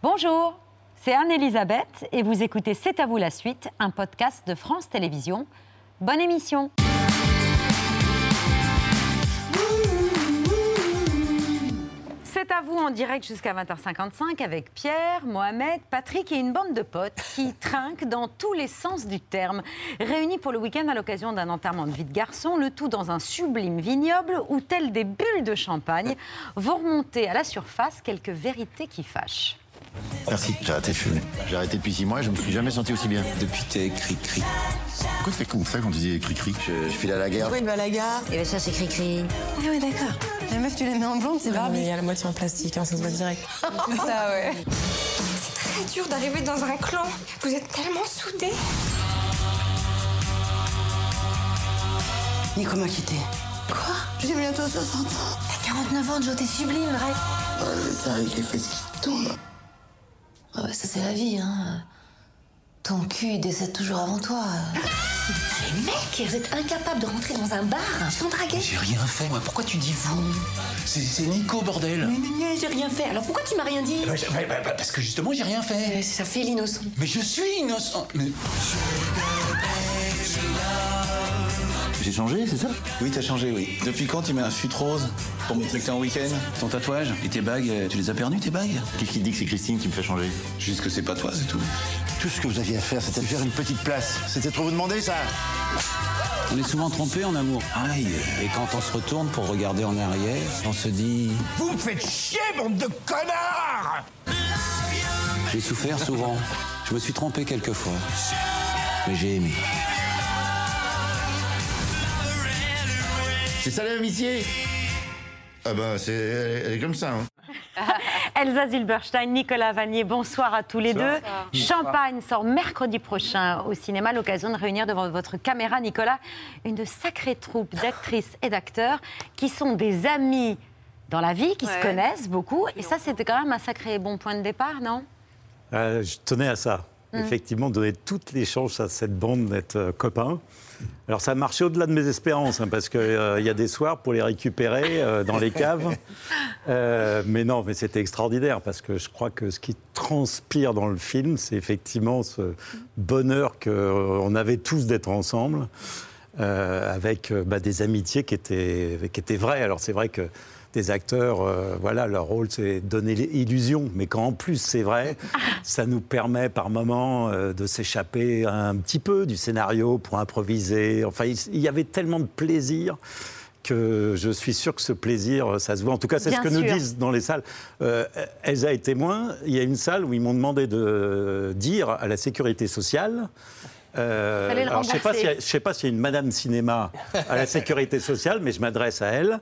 Bonjour, c'est Anne-Elisabeth et vous écoutez C'est à vous la suite, un podcast de France Télévisions. Bonne émission C'est à vous en direct jusqu'à 20h55 avec Pierre, Mohamed, Patrick et une bande de potes qui trinquent dans tous les sens du terme. Réunis pour le week-end à l'occasion d'un enterrement de vie de garçon, le tout dans un sublime vignoble où, telles des bulles de champagne, vont remonter à la surface quelques vérités qui fâchent. Merci, j'ai arrêté de fumer. J'ai arrêté depuis six mois et je me suis jamais senti aussi bien. Depuis t'es cri-cri. Pourquoi tu fais comme ça quand tu dis cri-cri je, je file à la guerre. Pourquoi il va à la gare Et bien ça c'est cri-cri. Ah ouais d'accord. La meuf tu la mets en blonde, c'est Barbie. il y a la moitié en plastique, hein, ça se voit direct. C'est ça ouais. C'est très dur d'arriver dans un clan. Vous êtes tellement soudés. Nico m'a quitté. Quoi? J'ai bientôt 60 ans. T'as 49 ans, Joe, t'es sublime, bref. Oh, ça avec les fesses qui tombent. Ah bah, ça c'est la vie, hein. Ton cul il décède toujours avant toi. Les mecs, vous êtes incapables de rentrer dans un bar sans draguer. J'ai rien fait, moi. Pourquoi tu dis vous? C'est- C'est Nico, bordel. Mais, mais, mais, j'ai rien fait. Alors pourquoi tu m'as rien dit? Bah, j'ai- bah, bah, bah, parce que justement, j'ai rien fait. Euh, Ça fait l'innocent. Mais je suis innocent. Mais... J'ai changé, c'est ça? Oui, t'as changé, oui. Depuis quand tu mets un fut rose pour montrer que t'es en week-end? Ton tatouage et tes bagues, euh, tu les as perdus, tes bagues? Qu'est-ce qui te dit que c'est Christine qui me fait changer? Juste que c'est pas toi, c'est tout. Tout ce que vous aviez à faire, c'était de faire une petite place. C'était trop vous demander ça On est souvent trompé en amour. Aïe. Et quand on se retourne pour regarder en arrière, on se dit Vous me faites chier, bande de connards J'ai souffert souvent. Je me suis trompé quelquefois. Mais j'ai aimé. C'est ça l'amitié Ah bah, c'est, elle, elle est comme ça. Hein. Elsa Zilberstein, Nicolas Vanier, bonsoir à tous les deux. Champagne sort mercredi prochain au cinéma, l'occasion de réunir devant votre caméra, Nicolas, une sacrée troupe d'actrices et d'acteurs qui sont des amis dans la vie, qui se connaissent beaucoup. Et ça, c'était quand même un sacré bon point de départ, non? Euh, je tenais à ça. Effectivement, donner toutes les chances à cette bande d'être euh, copains. Alors, ça a marché au-delà de mes espérances, hein, parce qu'il y a des soirs pour les récupérer euh, dans les caves. Euh, mais non, mais c'était extraordinaire, parce que je crois que ce qui transpire dans le film, c'est effectivement ce bonheur qu'on avait tous d'être ensemble, euh, avec euh, bah, des amitiés qui étaient, qui étaient vraies. Alors, c'est vrai que des acteurs, euh, voilà, leur rôle, c'est donner l'illusion. Mais quand en plus c'est vrai, ça nous permet par moments euh, de s'échapper un petit peu du scénario pour improviser. Enfin, il, y avait tellement de plaisir que je suis sûr que ce plaisir, ça se voit. En tout cas, c'est ce que nous disent dans les salles. Euh, Elsa est témoin. Il y a une salle où ils m'ont demandé de dire à la sécurité sociale. euh, alors, je ne sais pas rembourser. s'il y a- je ne sais pas s'il y a une Madame Cinéma à la sécurité sociale, mais je m'adresse à elle.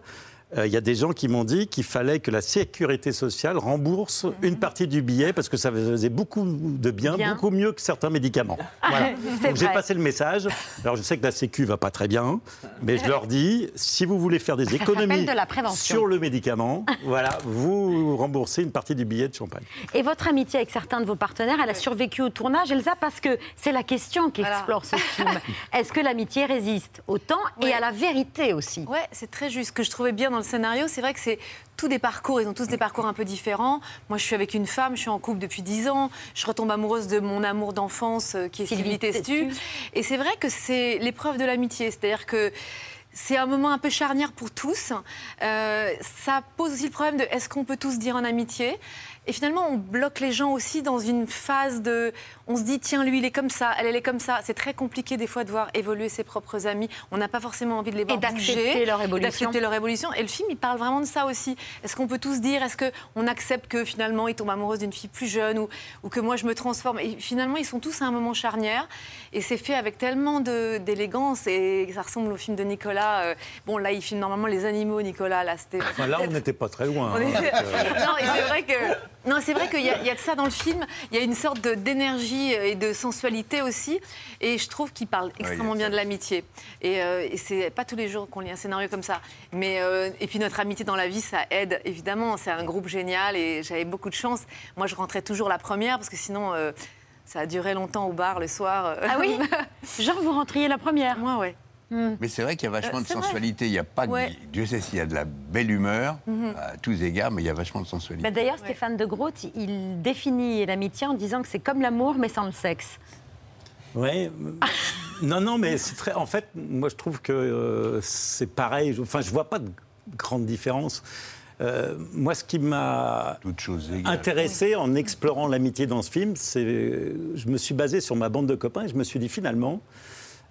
Euh, Il y a des gens qui m'ont dit qu'il fallait que la sécurité sociale rembourse une partie du billet parce que ça faisait beaucoup de bien, Bien. beaucoup mieux que certains médicaments. Voilà. J'ai passé le message. Alors je sais que la Sécu va pas très bien, mais je leur dis si vous voulez faire des économies s'appelle de la prévention. sur le médicament, voilà, vous remboursez une partie du billet de champagne. Et votre amitié avec certains de vos partenaires, elle a survécu au tournage, Elsa, parce que c'est la question qu'explore ce film. Est-ce que l'amitié résiste au temps et à la vérité aussi? Ouais, c'est très juste. Ce que je trouvais bien dans le scénario, c'est vrai que c'est tous des parcours. Ils ont tous des parcours un peu différents. Moi, je suis avec une femme, je suis en couple depuis 10 ans. Je retombe amoureuse de mon amour d'enfance, euh, qui est Sylvie. Testu. Et c'est vrai que c'est l'épreuve de l'amitié. C'est-à-dire que c'est un moment un peu charnière pour tous. Euh, ça pose aussi le problème de est-ce qu'on peut tous dire en amitié? Et finalement, on bloque les gens aussi dans une phase de. On se dit, tiens, lui, il est comme ça, elle, elle est comme ça. C'est très compliqué des fois de voir évoluer ses propres amis. On n'a pas forcément envie de les voir d'accepter bouger, leur et évolution. d'accepter leur évolution. Et le film, il parle vraiment de ça aussi. Est-ce qu'on peut tous dire, est-ce qu'on accepte que finalement, il tombe amoureux d'une fille plus jeune ou, ou que moi, je me transforme? Et finalement, ils sont tous à un moment charnière. Et c'est fait avec tellement de- d'élégance. Et ça ressemble au film de Nicolas. Euh, bon, là, il filme normalement les animaux, Nicolas. Là, c'était. Enfin, là, on n'était pas très loin. On hein, donc, euh, non, c'est vrai que. Non, c'est vrai qu'il y, a- il y a de ça dans le film. Il y a une sorte d'énergie et de sensualité aussi. Et je trouve qu'il parle extrêmement bien de l'amitié. Et, euh, et c'est pas tous les jours qu'on lit un scénario comme ça. Mais, euh, et puis notre amitié dans la vie, ça aide évidemment. C'est un groupe génial et j'avais beaucoup de chance. Moi, je rentrais toujours la première parce que sinon. euh, ça a duré longtemps au bar le soir. Ah oui Genre, vous rentriez la première Moi, ouais. Mais c'est vrai qu'il y a vachement Euh, de sensualité. Il n'y a pas de... Dieu sait s'il y a de la belle humeur Mhm. à tous égards, mais il y a vachement de sensualité. Bah, D'ailleurs, Stéphane de Groot, il définit l'amitié en disant que c'est comme l'amour, mais sans le sexe. Ouais. non, non, mais c'est très. En fait, moi, je trouve que euh, c'est pareil. Enfin, je vois pas de grande différence. Euh, moi, ce qui m'a intéressé en explorant l'amitié dans ce film, c'est je me suis basé sur ma bande de copains et je me suis dit finalement,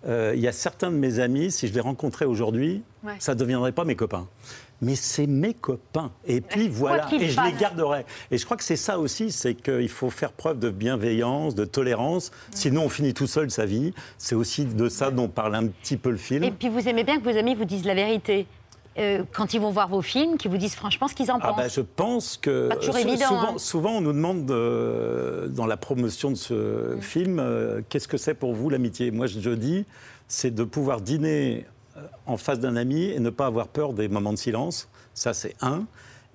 euh, il y a certains de mes amis, si je les rencontrais aujourd'hui, Ouais. ça ne deviendrait pas mes copains. Mais c'est mes copains. Et puis voilà, et je les garderai. Et je crois que c'est ça aussi, c'est qu'il faut faire preuve de bienveillance, de tolérance. Sinon, on finit tout seul sa vie. C'est aussi de ça dont parle un petit peu le film. Et puis vous aimez bien que vos amis vous disent la vérité. Euh, quand ils vont voir vos films, qu'ils vous disent franchement ce qu'ils en Ah pensent. bah, je pense que Pas toujours sou- évident, souvent, hein. souvent, on nous demande euh, dans la promotion de Mm. ce film euh, qu'est-ce que c'est pour vous l'amitié? Moi, je, je dis, c'est de pouvoir dîner euh, en face d'un ami et ne pas avoir peur des moments de silence. Ça, c'est un.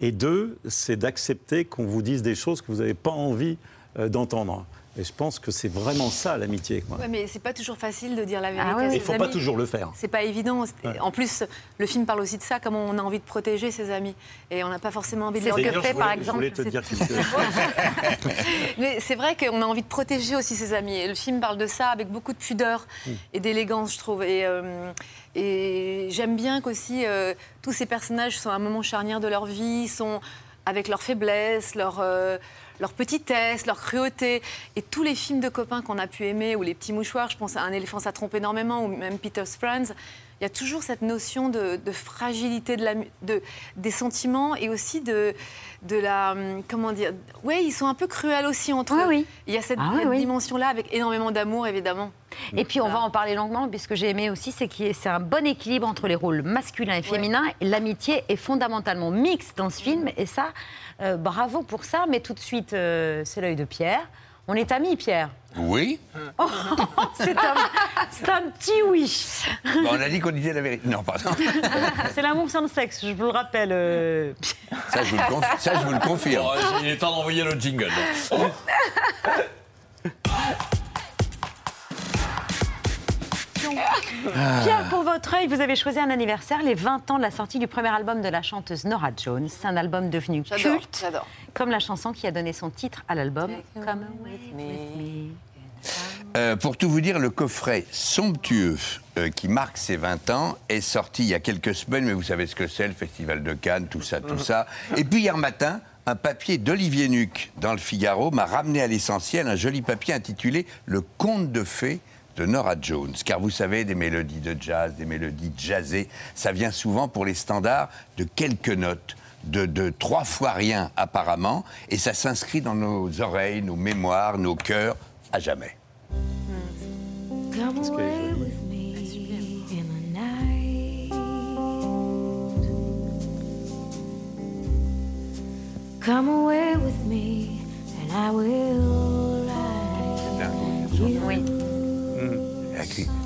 Et deux, c'est d'accepter qu'on vous dise des choses que vous n'avez pas envie euh, d'entendre. Et je pense que c'est vraiment ça l'amitié. Ouais, mais c'est pas toujours facile de dire la vérité. Ah ouais, à. Il ses ne faut pas toujours le faire. C'est pas évident. En plus, le film parle aussi de ça, comment on a envie de protéger ses amis. Et on n'a pas forcément envie de les je par exemple, Je voulais te dire quelque chose. Mais c'est vrai qu'on a envie de protéger aussi ses amis. Et le film parle de ça avec beaucoup de pudeur Mm. et d'élégance, je trouve. Et, euh, et j'aime bien qu'aussi euh, tous ces personnages sont à un moment charnière de leur vie, sont avec leurs faiblesses, leur, euh, leur petitesse, leur cruauté. Et tous les films de copains qu'on a pu aimer, ou les petits mouchoirs, je pense à Un éléphant, ça trompe énormément, ou même Peter's Friends, il y a toujours cette notion de, de fragilité de la, mu- de, des sentiments et aussi de, de la. hum, Comment dire Oui, ils sont un peu cruels aussi entre Oui, eux. oui. Il y a cette, Ah oui, cette oui. dimension-là avec énormément d'amour, évidemment. Et puis on va en parler longuement, puisque ce que j'ai aimé aussi, c'est qu'il y ait- c'est un bon équilibre entre les rôles masculins et féminins. L'amitié est fondamentalement mixte dans ce film, et ça, euh, bravo pour ça. Mais tout de suite, euh, c'est l'œil de Pierre. On est amis, Pierre. Oui C'est un, c'est un petit oui. On a dit qu'on disait la vérité. Non, pardon. C'est l'amour sans le sexe, je vous le rappelle. euh, Ça, je vous le, conf- ça, je vous le confirme. Bon, il est temps d'envoyer le jingle. Pierre, pour votre œil, vous avez choisi un anniversaire, les 20 ans de la sortie du premier album de la chanteuse Nora Jones. C'est un album devenu culte, comme la chanson qui a donné son titre à l'album. Come with me. Euh, pour tout vous dire, le coffret somptueux euh, qui marque ses 20 ans est sorti il y a quelques semaines, mais vous savez ce que c'est, le Festival de Cannes, tout ça, tout ça. Et puis hier matin, un papier d'Olivier Nuc dans le Figaro m'a ramené à l'essentiel, un joli papier intitulé Le conte de fées de Nora Jones. Car vous savez, des mélodies de jazz, des mélodies jazzées, ça vient souvent pour les standards de quelques notes. De, de trois fois rien apparemment, et ça s'inscrit dans nos oreilles, nos mémoires, nos cœurs, à jamais. Come away with me in the night. Come away with me and I will ride you. Oui. Écrit.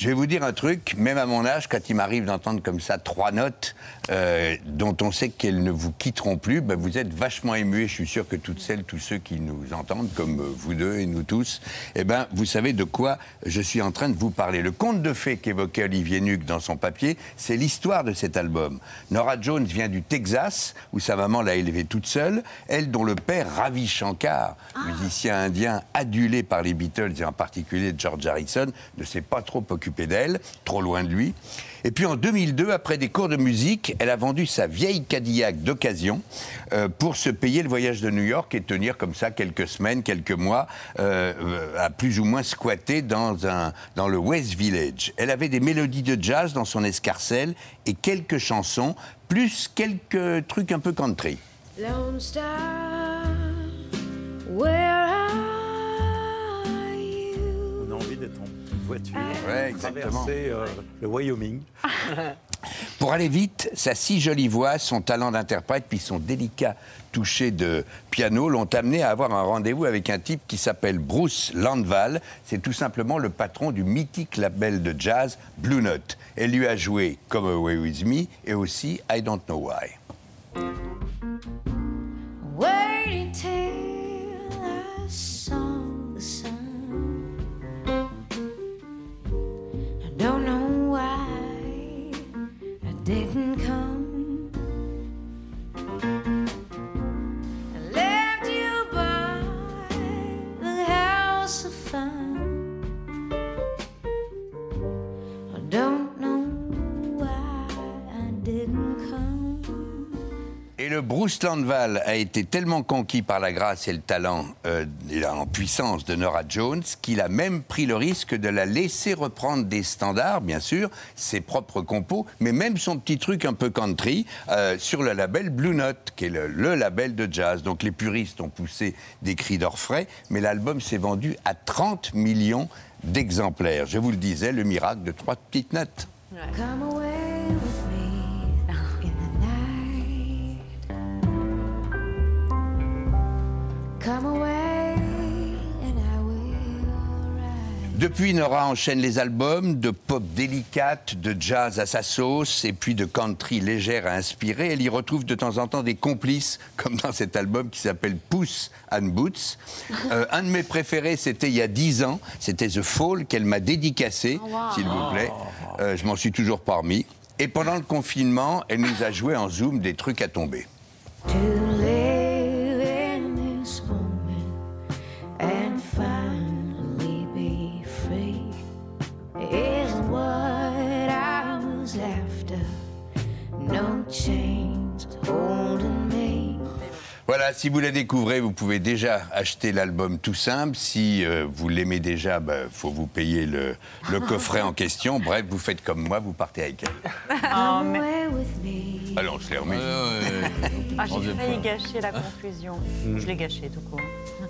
Je vais vous dire un truc, même à mon âge, quand il m'arrive d'entendre comme ça trois notes euh, dont on sait qu'elles ne vous quitteront plus, ben, vous êtes vachement ému. Et je suis sûr que toutes celles, tous ceux qui nous entendent, comme euh, vous deux et nous tous, eh ben, vous savez de quoi je suis en train de vous parler. Le conte de fées qu'évoquait Olivier Nuc dans son papier, c'est l'histoire de cet album. Nora Jones vient du Texas, où sa maman l'a élevée toute seule, elle dont le père, Ravi Shankar, musicien indien adulé par les Beatles et en particulier George Harrison, ne s'est pas trop occupé d'elle, trop loin de lui. Et puis en 2002, après des cours de musique, elle a vendu sa vieille Cadillac d'occasion euh, pour se payer le voyage de New York et tenir comme ça quelques semaines, quelques mois, euh, euh, à plus ou moins squatter dans, un, dans le West Village. Elle avait des mélodies de jazz dans son escarcelle et quelques chansons, plus quelques trucs un peu country. Lone Star, voiture, Ouais, exactement. traverser euh, le Wyoming. Pour aller vite, sa si jolie voix, son talent d'interprète, puis son délicat toucher de piano l'ont amené à avoir un rendez-vous avec un type qui s'appelle Bruce Landval. C'est tout simplement le patron du mythique label de jazz Blue Note. Elle lui a joué Come Away With Me et aussi I Don't Know Why. Waiting till I saw the sun. Don't know le Bruce Landval a été tellement conquis par la grâce et le talent euh, et en puissance de Nora Jones qu'il a même pris le risque de la laisser reprendre des standards, bien sûr, ses propres compos, mais même son petit truc un peu country euh, sur le label Blue Note, qui est le, le label de jazz. Donc les puristes ont poussé des cris d'orfraie, mais l'album s'est vendu à 30 millions d'exemplaires. Je vous le disais, le miracle de trois petites notes. Come Depuis, Nora enchaîne les albums de pop délicate, de jazz à sa sauce et puis de country légère à inspirer. Elle y retrouve de temps en temps des complices, comme dans cet album qui s'appelle Puss and Boots. Euh, un de mes préférés, c'était il y a 10 ans. C'était The Fall qu'elle m'a dédicacé, s'il vous plaît. Euh, je m'en suis toujours parmi. Et pendant le confinement, elle nous a joué en Zoom des trucs à tomber. To Voilà, si vous la découvrez, vous pouvez déjà acheter l'album tout simple. Si euh, vous l'aimez déjà, il faut vous payer le, le coffret en question. Bref, vous faites comme moi, vous partez avec elle. Oh, mais-. Alors, je l'ai remis. Ah, j'ai failli gâcher la conclusion. Je l'ai gâché tout court.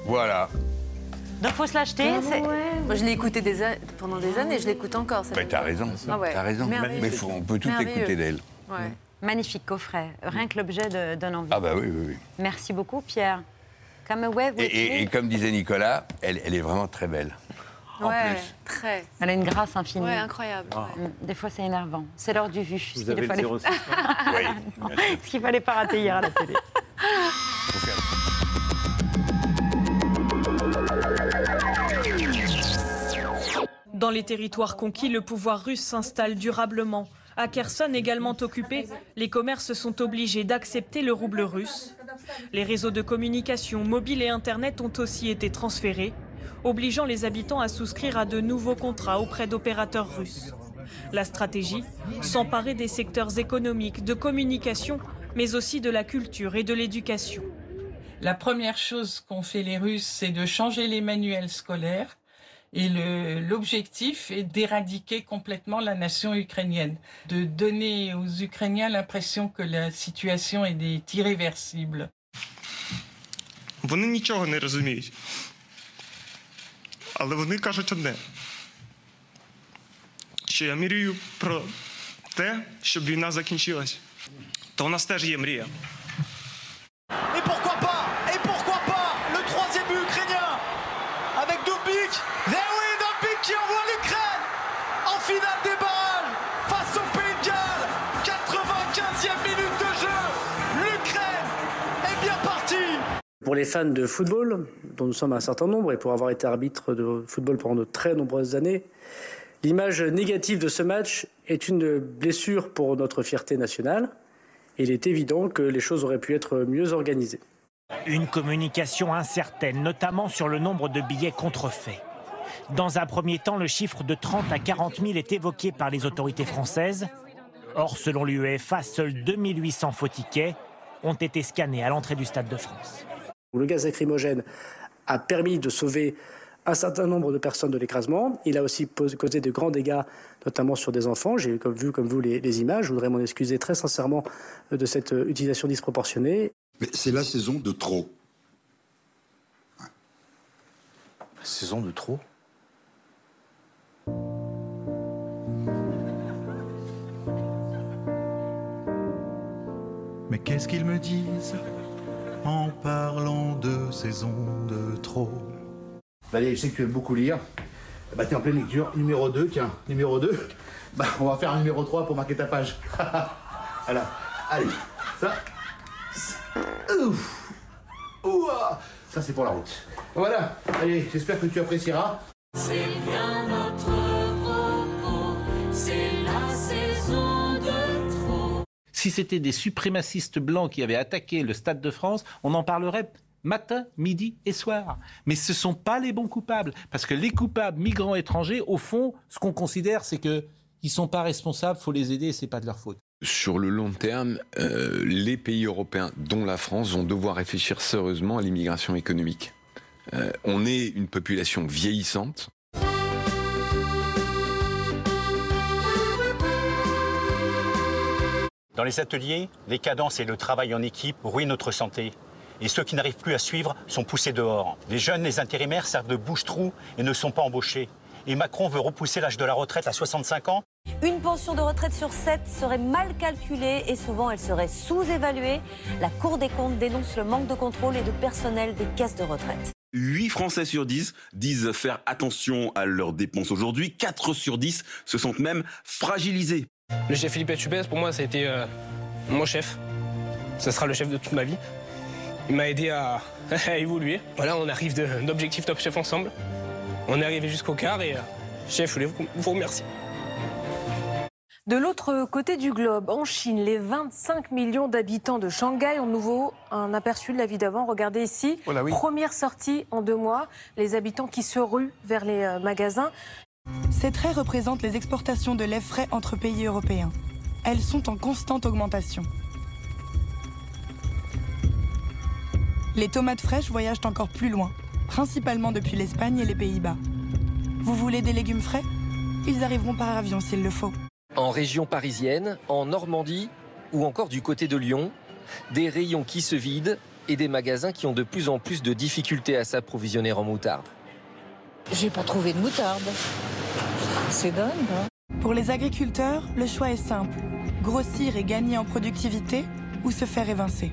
Voilà. Donc faut se l'acheter. c'est- Moi, je l'ai écouté des a- pendant des années, je l'écoute encore. Bah, t'as raison. Ah ouais, T'as raison. Mais faut- on peut tout écouter d'elle. Ouais. Magnifique coffret. Rien que l'objet de- donne envie. Ah bah oui, oui, oui. Merci beaucoup, Pierre. Come away with Et, et- me. et comme disait Nicolas, elle, elle est vraiment très belle. En Ouais, plus. très. Elle a une grâce infinie. Ouais, incroyable. ouais. Mm, Des fois, c'est énervant. C'est l'heure du vu. ce Vous qu'il avez le fallait- 06 Oui. Ce qu'il fallait pas rater hier à la télé. Dans les territoires conquis, le pouvoir russe s'installe durablement. À Kherson, également occupé, les commerces sont obligés d'accepter le rouble russe. Les réseaux de communication mobiles et Internet ont aussi été transférés, obligeant les habitants à souscrire à de nouveaux contrats auprès d'opérateurs russes. La stratégie S'emparer des secteurs économiques, de communication, mais aussi de la culture et de l'éducation. La première chose qu'ont fait les Russes, c'est de changer les manuels scolaires. Et le- l'objectif est d'éradiquer complètement la nation ukrainienne, de donner aux Ukrainiens l'impression que la situation est est irréversible. Вони нічого не розуміють. Але вони кажуть одне, що я мрію про те, щоб війна закінчилась. То у нас теж є мрія. Pour les fans de football, dont nous sommes un certain nombre, et pour avoir été arbitre de football pendant de très nombreuses années, l'image négative de ce match est une blessure pour notre fierté nationale. Il est évident que les choses auraient pu être mieux organisées. Une communication incertaine, notamment sur le nombre de billets contrefaits. Dans un premier temps, le chiffre de 30 à 40 000 est évoqué par les autorités françaises. Or, selon l'UEFA, seuls 2800 faux tickets ont été scannés à l'entrée du Stade de France. Le gaz lacrymogène a permis de sauver un certain nombre de personnes de l'écrasement. Il a aussi causé de grands dégâts, notamment sur des enfants. J'ai comme- vu, comme vous, les, les images. Je voudrais m'en excuser très sincèrement euh, de cette euh, utilisation disproportionnée. Mais c'est la saison de trop. Saison de trop? Mais qu'est-ce qu'ils me disent? En parlant de saison de trop Valérie, je sais que tu aimes beaucoup lire. Bah, t'es en pleine lecture. Numéro 2, tiens, numéro 2. Bah, on va faire un numéro 3 pour marquer ta page. voilà. Allez, ça. Ouf. Ouah. Ça, c'est pour la route. Voilà. Allez, j'espère que tu apprécieras. Si c'était des suprémacistes blancs qui avaient attaqué le Stade de France, on en parlerait matin, midi et soir. Mais ce ne sont pas les bons coupables. Parce que les coupables migrants étrangers, au fond, ce qu'on considère, c'est qu'ils ne sont pas responsables, il faut les aider et ce n'est pas de leur faute. Sur le long terme, euh, les pays européens, dont la France, vont devoir réfléchir sérieusement à l'immigration économique. Euh, on est une population vieillissante. Dans les ateliers, les cadences et le travail en équipe ruinent notre santé. Et ceux qui n'arrivent plus à suivre sont poussés dehors. Les jeunes, les intérimaires servent de bouche-trou et ne sont pas embauchés. Et Macron veut repousser l'âge de la retraite à 65 ans. Une pension de retraite sur 7 serait mal calculée et souvent elle serait sous-évaluée. La Cour des comptes dénonce le manque de contrôle et de personnel des caisses de retraite. 8 Français sur 10 disent faire attention à leurs dépenses aujourd'hui. 4 sur 10 se sentent même fragilisés. Le chef Philippe Etchebest, pour moi, ça a été euh, mon chef. Ça sera le chef de toute ma vie. Il m'a aidé à, à évoluer. Voilà, on arrive d'objectif Top Chef ensemble. On est arrivé jusqu'au quart et, euh, chef, je voulais vous, vous remercier. De l'autre côté du globe, en Chine, les 25 millions d'habitants de Shanghai ont de nouveau un aperçu de la vie d'avant. Regardez ici, Oh là oui. première sortie en deux mois, les habitants qui se ruent vers les euh, magasins. Ces traits représentent les exportations de lait frais entre pays européens. Elles sont en constante augmentation. Les tomates fraîches voyagent encore plus loin, principalement depuis l'Espagne et les Pays-Bas. Vous voulez des légumes frais? Ils arriveront par avion s'il le faut. En région parisienne, en Normandie ou encore du côté de Lyon, des rayons qui se vident et des magasins qui ont de plus en plus de difficultés à s'approvisionner en moutarde. J'ai pas trouvé de moutarde. C'est dingue, Pour les agriculteurs, le choix est simple. Grossir et gagner en productivité ou se faire évincer.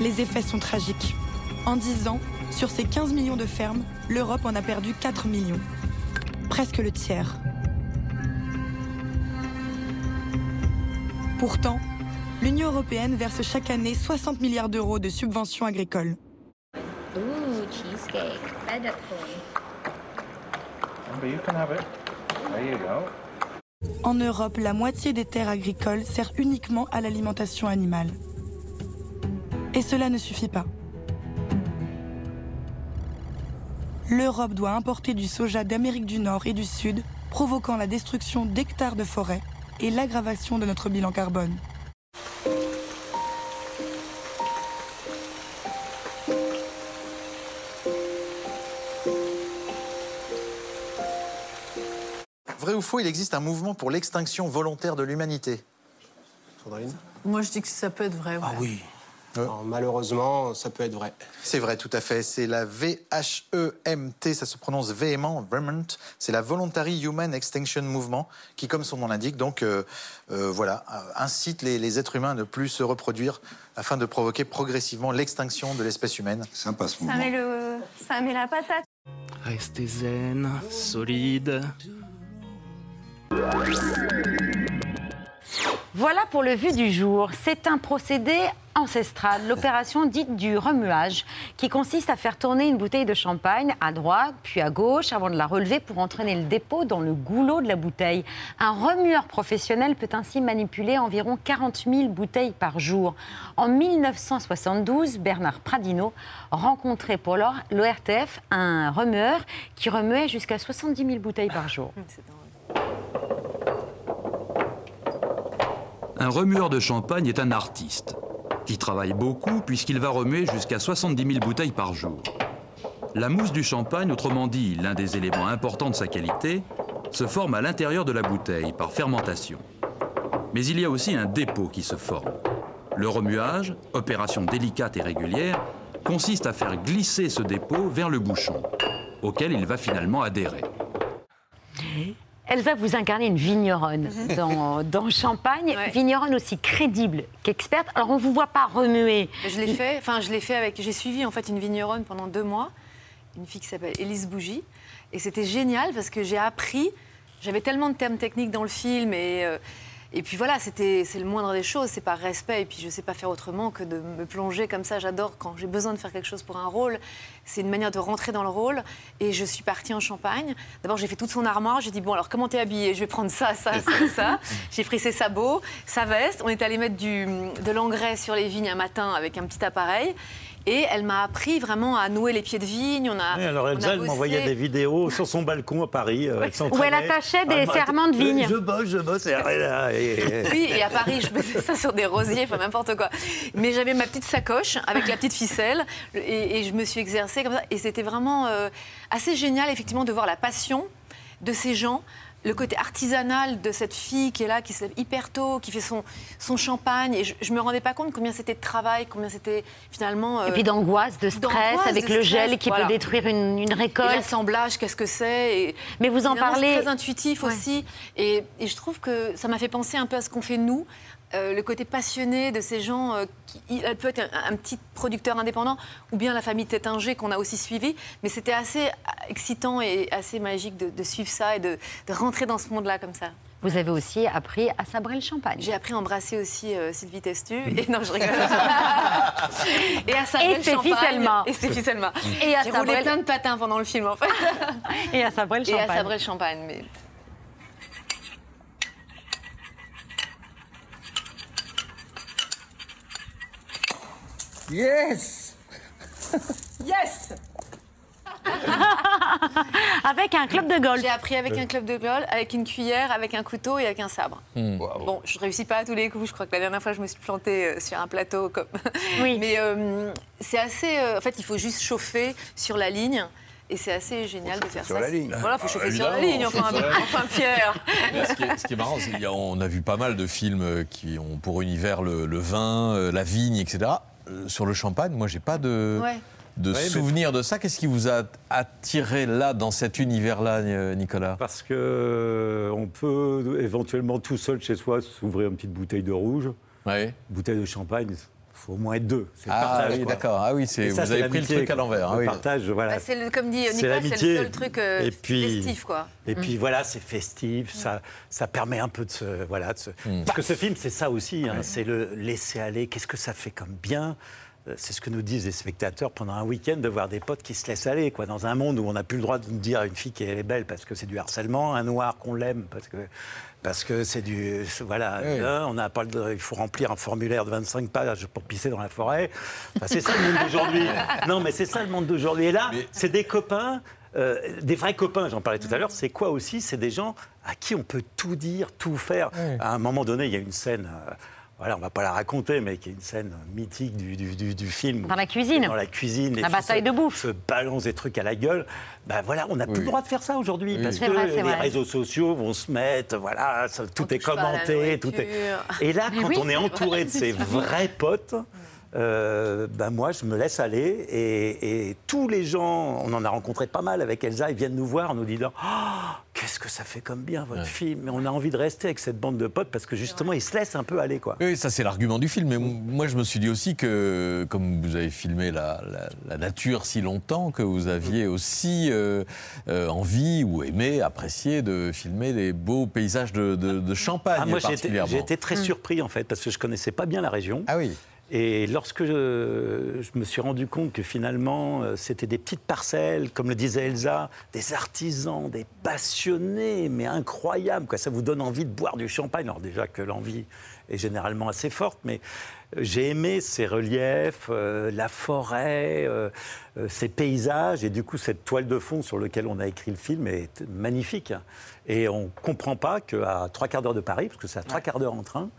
Les effets sont tragiques. En 10 ans, sur ces 15 millions de fermes, l'Europe en a perdu 4 millions. Presque le tiers. Pourtant, l'Union européenne verse chaque année 60 milliards d'euros de subventions agricoles. Cheesecake. You can have it. There you go. En Europe, la moitié des terres agricoles sert uniquement à l'alimentation animale. Et cela ne suffit pas. L'Europe doit importer du soja d'Amérique du Nord et du Sud, provoquant la destruction d'hectares de forêts et l'aggravation de notre bilan carbone. Vrai ou faux, il existe un mouvement pour l'extinction volontaire de l'humanité Sandrine Moi, je dis que ça peut être vrai. ouais. Ah oui. Alors, malheureusement, ça peut être vrai. C'est vrai, tout à fait. C'est la VHEMT, ça se prononce véhément, Vermont. C'est la Voluntary Human Extinction Movement, qui, comme son nom l'indique, donc, euh, euh, voilà, euh, incite les, les êtres humains à ne plus se reproduire afin de provoquer progressivement l'extinction de l'espèce humaine. Sympa ce Ça met, le... ça met la patate. Restez zen, solide. Voilà pour le vu du jour. C'est un procédé ancestral, l'opération dite du remuage, qui consiste à faire tourner une bouteille de champagne à droite, puis à gauche, avant de la relever pour entraîner le dépôt dans le goulot de la bouteille. Un remueur professionnel peut ainsi manipuler environ 40 000 bouteilles par jour. En 1972, Bernard Pradino rencontrait pour l'ORTF un remueur qui remuait jusqu'à 70 000 bouteilles par jour. Un remueur de champagne est un artiste qui travaille beaucoup puisqu'il va remuer jusqu'à 70 000 bouteilles par jour. La mousse du champagne, autrement dit l'un des éléments importants de sa qualité, se forme à l'intérieur de la bouteille par fermentation. Mais il y a aussi un dépôt qui se forme. Le remuage, opération délicate et régulière, consiste à faire glisser ce dépôt vers le bouchon, auquel il va finalement adhérer. Elsa, vous incarnez une vigneronne dans, dans Champagne, vigneronne aussi crédible qu'experte. Alors, on ne vous voit pas remuer. Je l'ai fait, enfin, je l'ai fait avec. J'ai suivi en fait une vigneronne pendant deux mois, une fille qui s'appelle Élise Bougie. Et c'était génial parce que j'ai appris. J'avais tellement de termes techniques dans le film et. euh, Et puis voilà, c'était c'est le moindre des choses, c'est par respect. Et puis je sais pas faire autrement que de me plonger comme ça. J'adore quand j'ai besoin de faire quelque chose pour un rôle. C'est une manière de rentrer dans le rôle. Et je suis partie en Champagne. D'abord, j'ai fait toute son armoire. J'ai dit bon, alors comment t'es habillée? Je vais prendre ça, ça, ça, ça. J'ai pris ses sabots, sa veste. On est allé mettre du, de l'engrais sur les vignes un matin avec un petit appareil. Et elle m'a appris vraiment à nouer les pieds de vigne. On a, Oui, alors on a Elsa, elle m'envoyait des vidéos sur son balcon à Paris. euh. Où elle attachait des Ah, serments de vigne. Je bosse, je bosse. Et, et- et- Oui, et à Paris, je faisais ça sur des rosiers, enfin n'importe quoi. Mais j'avais ma petite sacoche avec la petite ficelle et, et je me suis exercée comme ça. Et c'était vraiment euh, assez génial, effectivement, de voir la passion de ces gens. Le côté artisanal de cette fille qui est là, qui se lève hyper tôt, qui fait son, son champagne. Et je, je me rendais pas compte combien c'était de travail, combien c'était finalement. euh, Et puis d'angoisse, de stress, avec de le stress, gel qui voilà. peut détruire une, une récolte. l'assemblage, qu'est-ce que c'est Mais vous en parlez- C'est très intuitif aussi. Et, et je trouve que ça m'a fait penser un peu à ce qu'on fait nous. Euh, le côté passionné de ces gens, euh, qui, elle peut être un, un petit producteur indépendant, ou bien la famille Tétinger qu'on a aussi suivi, mais c'était assez excitant et assez magique de, de suivre ça et de, de rentrer dans ce monde-là comme ça. Vous avez aussi appris à sabrer le champagne. J'ai appris à embrasser aussi euh, Sylvie Testu. Et non, je rigole. et à sabrer Et le Stéphie champagne. Selma. Et Stéphie Selma. Et à J'ai roulé le- plein de patins pendant le film, en fait. Et à sabrer le Et à champagne. sabrer le champagne. Mais... Yes Yes Avec un club de golf. J'ai appris avec un club de golf, avec une cuillère, avec un couteau et avec un sabre. Bon, je réussis pas à tous les coups. Je crois que la dernière fois, je me suis plantée euh, sur un plateau. Comme... Oui. Mais euh, c'est assez. euh, en fait, il faut juste chauffer sur la ligne. Et c'est assez génial de faire sur ça. la ligne. Voilà, il faut Ah, chauffer sur la ligne. on Enfin, sur enfin Pierre. Ce, qui est, ce qui est marrant, c'est qu'on a vu pas mal de films qui ont pour univers le, le vin, la vigne, etc. Euh, Sur le champagne, moi, j'ai pas de, Ouais. de Ouais, mais- souvenir de ça. Qu'est-ce qui vous a attiré là, dans cet univers-là, euh, Nicolas? Parce que euh, on peut éventuellement tout seul chez soi s'ouvrir une petite bouteille de rouge. Bouteille de champagne, faut au moins être deux. C'est le Ah partage, oui, quoi. d'accord. Ah oui, c'est- ça, vous c'est avez pris le l'amitié, truc à l'envers, Le oui. partage, voilà. Bah, c'est le- comme dit C'est Nicolas, c'est l'amitié. le seul truc euh, Et puis- festif, quoi. Et puis Mm. voilà, c'est festif, ça, ça permet un peu de se. Voilà, de se- Mm. Parce que ce film, c'est ça aussi, hein, c'est le laisser aller. Qu'est-ce que ça fait comme bien Euh, c'est ce que nous disent les spectateurs pendant un week-end de voir des potes qui se laissent aller, quoi, dans un monde où on n'a plus le droit de dire à une fille qu'elle est belle parce que c'est du harcèlement, un noir qu'on l'aime parce que parce que c'est du voilà, Oui. on n'a pas le il faut remplir un formulaire de 25 pages pour pisser dans la forêt. Enfin, c'est ça le monde d'aujourd'hui. Non, mais c'est ça le monde d'aujourd'hui. Et là, c'est des copains. euh, des vrais copains, j'en parlais tout à l'heure, c'est quoi aussi? C'est des gens à qui on peut tout dire, tout faire. À un moment donné, il y a une scène, euh, voilà, on va pas la raconter, mais qui est une scène mythique du, du- du- du film. Dans la cuisine. Dans la cuisine. les La bataille de bouffe. Se balancent des trucs à la gueule. Ben voilà, on n'a plus le droit de faire ça aujourd'hui parce que vrai, les vrai. réseaux sociaux vont se mettre, voilà, ça- tout est commenté, tout est. Et là, Mais quand oui, on est c'est entouré vrai, de ça. vrais potes, euh, ben moi, je me laisse aller. Et, et tous les gens, on en a rencontré pas mal avec Elsa, ils viennent nous voir en nous disant Ah, Qu'est-ce que ça fait comme bien votre film Mais on a envie de rester avec cette bande de potes parce que justement, ils se laissent un peu aller. quoi. Oui, ça c'est l'argument du film. Mais m- moi je me suis dit aussi que, comme vous avez filmé la, la- la nature si longtemps, que vous aviez aussi euh, euh, envie ou aimé, apprécié de filmer les beaux paysages de, de- de Champagne Ah, moi, j'ai été, très surpris en fait parce que je connaissais pas bien la région. Ah oui. Et lorsque je, je me suis rendu compte que finalement euh, c'était des petites parcelles, comme le disait Elsa, des artisans, des passionnés, mais incroyables, quoi. ça vous donne envie de boire du champagne. Alors déjà que l'envie est généralement assez forte, mais euh, j'ai aimé ces reliefs, euh, la forêt, euh, euh, ces paysages, et du coup cette toile de fond sur laquelle on a écrit le film est magnifique. Et on ne comprend pas qu'à trois quarts d'heure de Paris, parce que c'est à trois quarts d'heure en train,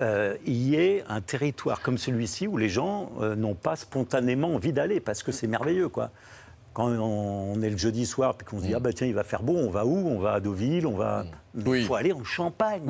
euh, y ait un territoire comme celui-ci où les gens euh, n'ont pas spontanément envie d'aller parce que c'est merveilleux, quoi. Quand on, est le jeudi soir puis qu'on se dit ah bah tiens il va faire beau, on va où? On va à Deauville, on va. Mais Il faut aller en Champagne.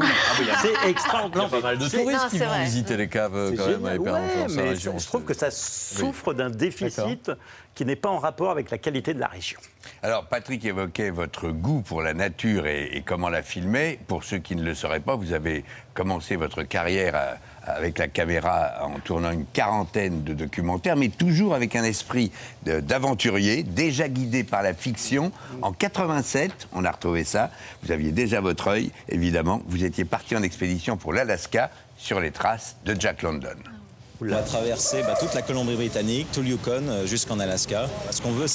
c'est extraordinaire. Il y a pas mal de touristes Non, qui vont vrai. visiter les caves C'est quand même à génial. Épernon, Ouais, sa mais région. je trouve que ça souffre d'un déficit qui n'est pas en rapport avec la qualité de la région. Alors, Patrick évoquait votre goût pour la nature et, et comment la filmer. Pour ceux qui ne le sauraient pas, vous avez commencé votre carrière à, avec la caméra en tournant une quarantaine de documentaires, mais toujours avec un esprit d'aventurier, déjà guidé par la fiction. En 87, on a retrouvé ça. Vous aviez déjà votre œil, évidemment. Vous étiez parti en expédition pour l'Alaska sur les traces de Jack London. On va traverser bah, toute la Colombie-Britannique, tout le Yukon, euh, jusqu'en Alaska. Ce qu'on veut,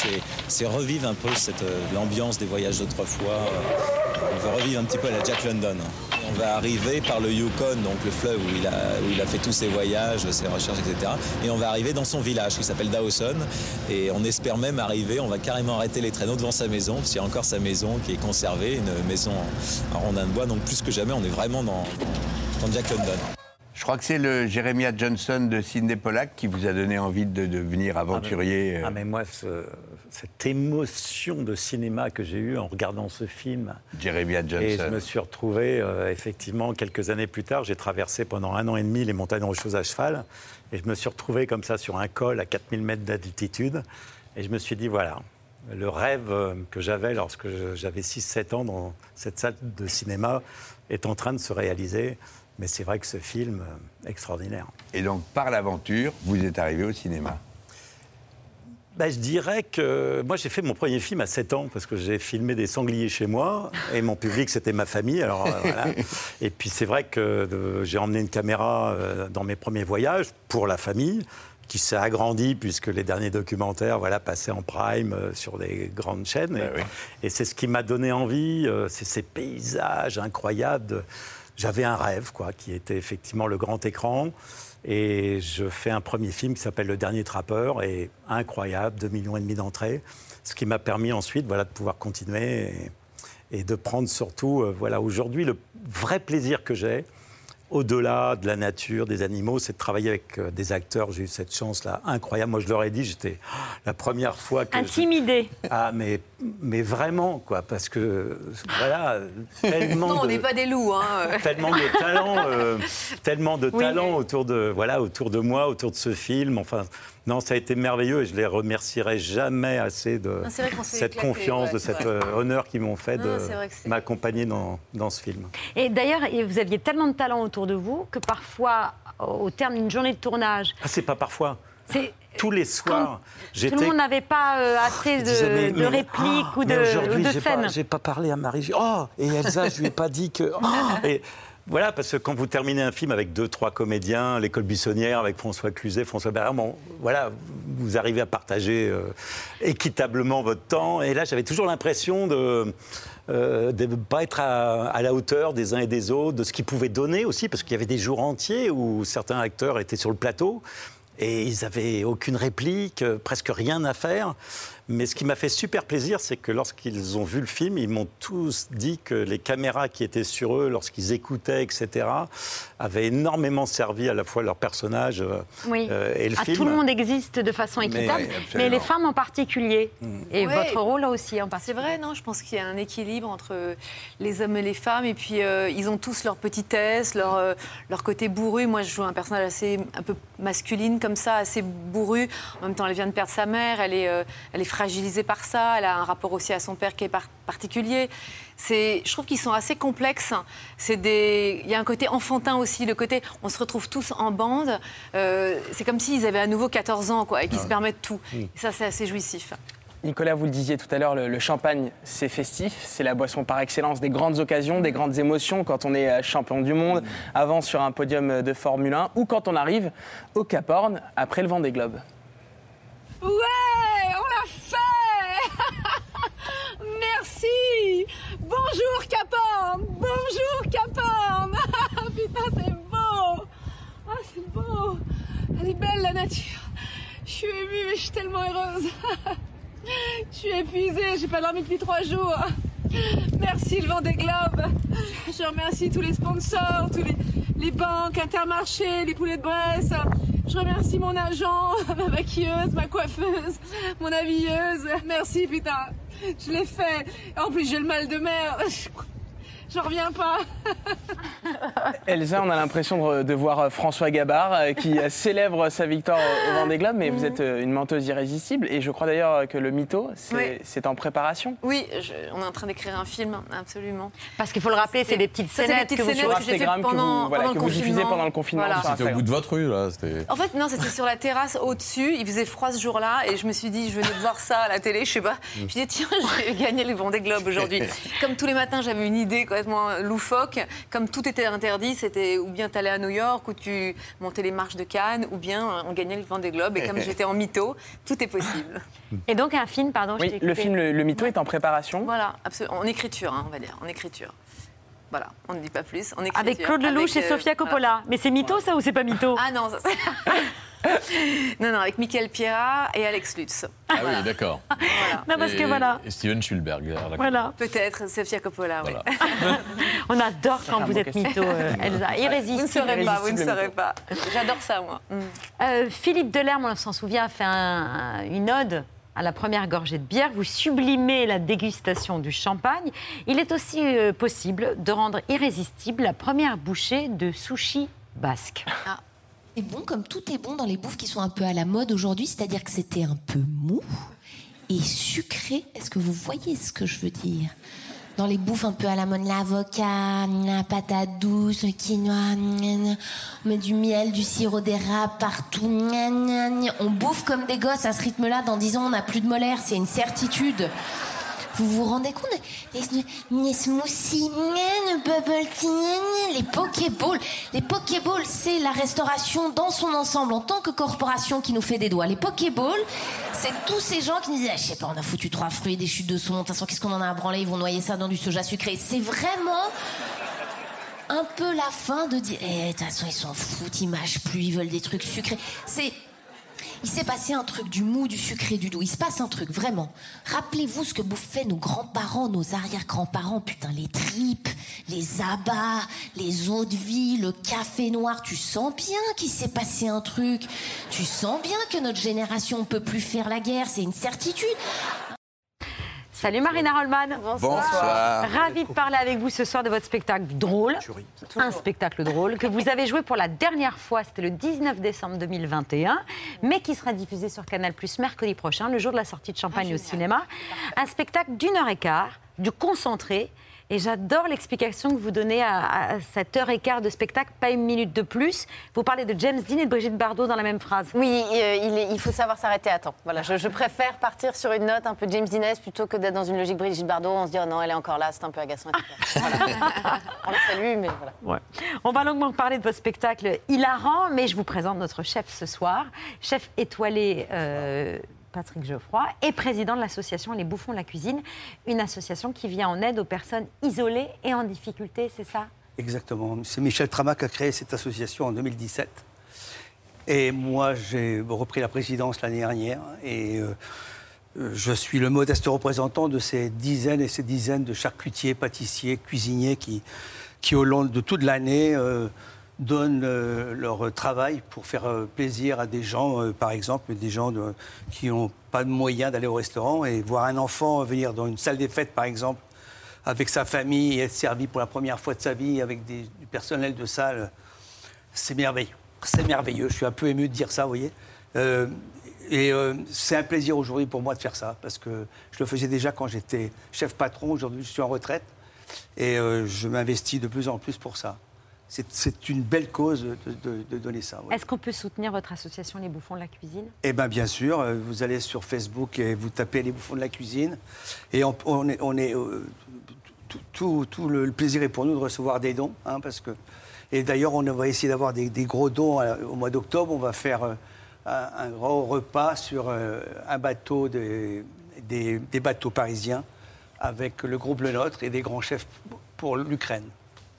c'est revivre un peu cette, euh, l'ambiance des voyages d'autrefois. Euh, On veut revivre un petit peu la Jack London. On va arriver par le Yukon, donc le fleuve où il a, où il a fait tous ses voyages, ses recherches, etc. Et on va arriver dans son village qui s'appelle Dawson. Et on espère même arriver, on va carrément arrêter les traîneaux devant sa maison, parce qu'il y a encore sa maison qui est conservée, une maison en, en rondin de bois. Donc plus que jamais, on est vraiment dans, dans Jack London. Je crois que c'est le Jeremiah Johnson de Sidney Pollack qui vous a donné envie de devenir aventurier. euh. Ah mais moi, ce- cette émotion de cinéma que j'ai eue en regardant ce film. Jeremiah Et Johnson. je me suis retrouvé, euh, effectivement, quelques années plus tard, j'ai traversé pendant un an et demi les montagnes rocheuses à cheval. Et je me suis retrouvé comme ça sur un col à 4000 mètres d'altitude. Et je me suis dit, voilà, le rêve euh, que j'avais lorsque j'avais 6-7 ans dans cette salle de cinéma est en train de se réaliser. Mais c'est vrai que ce film, euh, extraordinaire. Et donc, par l'aventure, vous êtes arrivé au cinéma. Ben, je dirais que moi j'ai fait mon premier film à 7 ans parce que j'ai filmé des sangliers chez moi et mon public c'était ma famille. Alors, euh, voilà. Et puis c'est vrai que euh, j'ai emmené une caméra euh, dans mes premiers voyages pour la famille qui s'est agrandie puisque les derniers documentaires voilà, passaient en prime euh, sur des grandes chaînes. Et, et c'est ce qui m'a donné envie, euh, c'est ces paysages incroyables. J'avais un rêve quoi, qui était effectivement le grand écran. Et je fais un premier film qui s'appelle Le Dernier Trappeur, et incroyable, 2 millions et demi d'entrées. Ce qui m'a permis ensuite voilà, de pouvoir continuer et, et de prendre surtout, euh, voilà, aujourd'hui, le vrai plaisir que j'ai, au-delà de la nature, des animaux, c'est de travailler avec euh, des acteurs. J'ai eu cette chance-là incroyable. Moi, je leur ai dit, j'étais la première fois que. je- Intimidé. Ah, mais, mais vraiment, quoi, parce que, voilà, tellement Non, on n'est pas des loups. Hein. tellement de talent, euh, tellement de Oui. talent autour de voilà autour de moi, autour de ce film. Enfin, non, ça a été merveilleux et je les remercierai jamais assez de Non, cette éclaté, confiance, ouais, de cet vrai. euh, honneur qu'ils m'ont fait de m'accompagner dans, dans ce film. Et d'ailleurs, et vous aviez tellement de talent autour de vous que parfois, au terme d'une journée de tournage, Ah, c'est pas parfois. c'est Tous les soirs, tout le monde n'avait pas euh, assez Je disais, de, mais- de mais- répliques oh, ou mais de, aujourd'hui, ou de j'ai scènes. pas, j'ai pas parlé à Marie. Oh, et Elsa, je lui ai pas dit que. oh, et voilà, parce que quand vous terminez un film avec deux, trois comédiens, l'école buissonnière avec François Cluzet, François Bernard, bon, voilà, vous arrivez à partager euh, équitablement votre temps. Et là, j'avais toujours l'impression de euh, de ne pas être à, à la hauteur des uns et des autres, de ce qu'ils pouvaient donner aussi, parce qu'il y avait des jours entiers où certains acteurs étaient sur le plateau et ils n'avaient aucune réplique, euh, presque rien à faire. Mais ce qui m'a fait super plaisir, c'est que lorsqu'ils ont vu le film, ils m'ont tous dit que les caméras qui étaient sur eux, lorsqu'ils écoutaient, etc., avaient énormément servi à la fois leur personnage euh, Oui. euh, et le Ah, film. tout le monde existe de façon équitable, mais, les femmes en particulier. Et Ouais. votre rôle là aussi en C'est particulier. vrai, non Je pense qu'il y a un équilibre entre les hommes et les femmes. Et puis, euh, ils ont tous leur petitesse, leur, euh, leur côté bourru. Moi, je joue un personnage assez un peu masculine, comme ça, assez bourru. En même temps, elle vient de perdre sa mère. Elle est, euh, elle est fragilisée par ça. Elle a un rapport aussi à son père qui est par- particulier. C'est, je trouve qu'ils sont assez complexes. C'est des, il y a un côté enfantin aussi, le côté on se retrouve tous en bande. Euh, c'est comme s'ils avaient à nouveau 14 ans, quoi, et qu'ils se permettent tout. Et ça, c'est assez jouissif. Nicolas, vous le disiez tout à l'heure, le, le champagne, c'est festif, c'est la boisson par excellence des grandes occasions, des grandes émotions quand on est euh, champion du monde, avant sur un podium de Formule 1, ou quand on arrive au Cap Horn après le vent des globes. Ouais, on l'a fait Merci Bonjour Caporne Bonjour Caporne. Putain, c'est beau. Ah, c'est beau. Elle est belle, la nature. Je suis émue, mais je suis tellement heureuse. Je suis épuisée, j'ai pas dormi depuis trois jours. Merci le vent des globes. Je remercie tous les sponsors, tous les, les banques, Intermarché, les poulets de Bresse. Je remercie mon agent, ma maquilleuse, ma coiffeuse, mon habilleuse. Merci putain, je l'ai fait. En plus j'ai le mal de mer. J'en reviens pas. Elsa, on a l'impression de, voir euh, François Gabard euh, qui euh, célèbre sa victoire au Vendée Globe, mais vous êtes euh, une menteuse irrésistible. Et je crois d'ailleurs que le mytho, c'est Oui. en préparation. Oui, je- on est en train d'écrire un film, absolument. Parce qu'il faut le rappeler, c'est des petites Ça, c'est scénettes des que petites vous que j'ai Instagram que pendant, vous, voilà, pendant que le vous diffusez confinement. pendant le confinement. Voilà. sur C'était au bout de votre rue, là. En fait, non, c'était sur la terrasse au-dessus. Il faisait froid ce jour-là et je me suis dit, je venais de voir ça à la télé, je sais pas. Je me suis dit, tiens, je vais gagner les Vendée Globes aujourd'hui. Comme tous les matins, j'avais une idée complètement loufoque. Comme tout était interdit, c'était ou bien t'allais à New York, ou tu montais les marches de Cannes, ou bien euh, on gagnait les Vendée Globes. Et comme j'étais en mytho, tout est possible. Et donc un film, pardon, je Oui, t'ai le film Le, le mytho est en préparation. Voilà, absolument. En écriture, hein, on va dire, en écriture. Voilà, on ne dit pas plus. Avec Claude Lelouch Avec, et euh, Sofia Coppola. Mais c'est mytho ça ou c'est pas mytho Ah non, ça Non, non, avec Michael Pierra et Alex Lutz. Ah oui, d'accord. Non, parce Et- que voilà. Et Steven Spielberg. la Voilà. Peut-être, Sofia Coppola, oui. On adore quand vous êtes mytho, euh, Elsa. Irrésistible. Vous ne saurez pas, vous ne saurez pas. J'adore ça, moi. Mm. Euh, Philippe Delerme, on s'en souvient, a fait un- une ode à la première gorgée de bière. Vous sublimez la dégustation du champagne. Il est aussi euh, possible de rendre irrésistible la première bouchée de sushi basque. C'est bon comme tout est bon dans les bouffes qui sont un peu à la mode aujourd'hui, c'est-à-dire que c'était un peu mou et sucré. Est-ce que vous voyez ce que je veux dire? Dans les bouffes un peu à la mode, l'avocat, la patate douce, le quinoa, on met du miel, du sirop d'érable partout. On bouffe comme des gosses à ce rythme-là. Dans 10 ans, on n'a plus de molaires, c'est une certitude. Vous vous rendez compte Les, les smoothies, gna, le bubble tea, les pokéballs. Les pokéballs, c'est la restauration dans son ensemble en tant que corporation qui nous fait des doigts. Les pokéballs, c'est tous ces gens qui nous disent, Ah, je sais pas, on a foutu trois fruits, des chutes de saumon, de toute façon, qu'est-ce qu'on en a à branler? Ils vont noyer ça dans du soja sucré. C'est vraiment un peu la fin de dire, eh, de toute façon, ils s'en foutent, ils mâchent plus, ils veulent des trucs sucrés. C'est il s'est passé un truc du mou, du sucré, du doux. Il se passe un truc, vraiment. Rappelez-vous ce que bouffaient nos grands-parents, nos arrière-grands-parents. Putain, les tripes, les abats, les eaux de vie, le café noir. Tu sens bien qu'il s'est passé un truc. Tu sens bien que notre génération ne peut plus faire la guerre. C'est une certitude. Salut Marina Rollman. Bonsoir. Ravi de parler avec vous ce soir de votre spectacle drôle. Un spectacle drôle que vous avez joué pour la dernière fois, c'était le 19 décembre 2021, mais qui sera diffusé sur Canal Plus mercredi prochain, le jour de la sortie de Champagne au cinéma. Un spectacle d'une heure et quart, du concentré. Et j'adore l'explication que vous donnez à, à cette heure et quart de spectacle, pas une minute de plus. Vous parlez de James Dean et de Brigitte Bardot dans la même phrase. Oui, euh, il, est- il faut savoir s'arrêter à temps. Voilà, je, je préfère partir sur une note un peu James Dean plutôt que d'être dans une logique Brigitte Bardot. On se dit, oh non, elle est encore là, c'est un peu agaçant. etc. Voilà. On le salue, mais voilà. Ouais. On va longuement parler de votre spectacle hilarant, mais je vous présente notre chef ce soir, chef étoilé euh, Patrick Geoffroy et président de l'association Les Bouffons de la Cuisine, une association qui vient en aide aux personnes isolées et en difficulté, c'est ça? Exactement. C'est Michel Tramac qui a créé cette association en 2017. Et moi, j'ai repris la présidence l'année dernière. Et euh, je suis le modeste représentant de ces dizaines et ces dizaines de charcutiers, pâtissiers, cuisiniers qui, qui au long de toute l'année, euh, donnent leur travail pour faire euh, plaisir à des gens, euh, par exemple, des gens qui n'ont pas de moyens d'aller au restaurant. Et voir un enfant venir dans une salle des fêtes, par exemple, avec sa famille et être servi pour la première fois de sa vie avec du personnel de salle, c'est merveilleux. C'est merveilleux. Je suis un peu ému de dire ça, vous voyez. Euh, et c'est un plaisir aujourd'hui pour moi de faire ça, parce que je le faisais déjà quand j'étais chef patron. Aujourd'hui, je suis en retraite et je m'investis de plus en plus pour ça. C'est- une belle cause de, de- de donner ça. oui. Est-ce qu'on peut soutenir votre association Les Bouffons de la Cuisine? Eh bien, bien sûr, euh, vous allez sur Facebook et vous tapez les bouffons de la cuisine. Et on, on est, on est, euh, tout, tout- tout le, plaisir est pour nous de recevoir des dons. hein, parce que, et d'ailleurs, on va essayer d'avoir des, des gros dons euh, au mois d'octobre. On va faire un, un gros repas sur un bateau, des, des- des bateaux parisiens, avec le groupe Le Nôtre et des grands chefs pour l'Ukraine.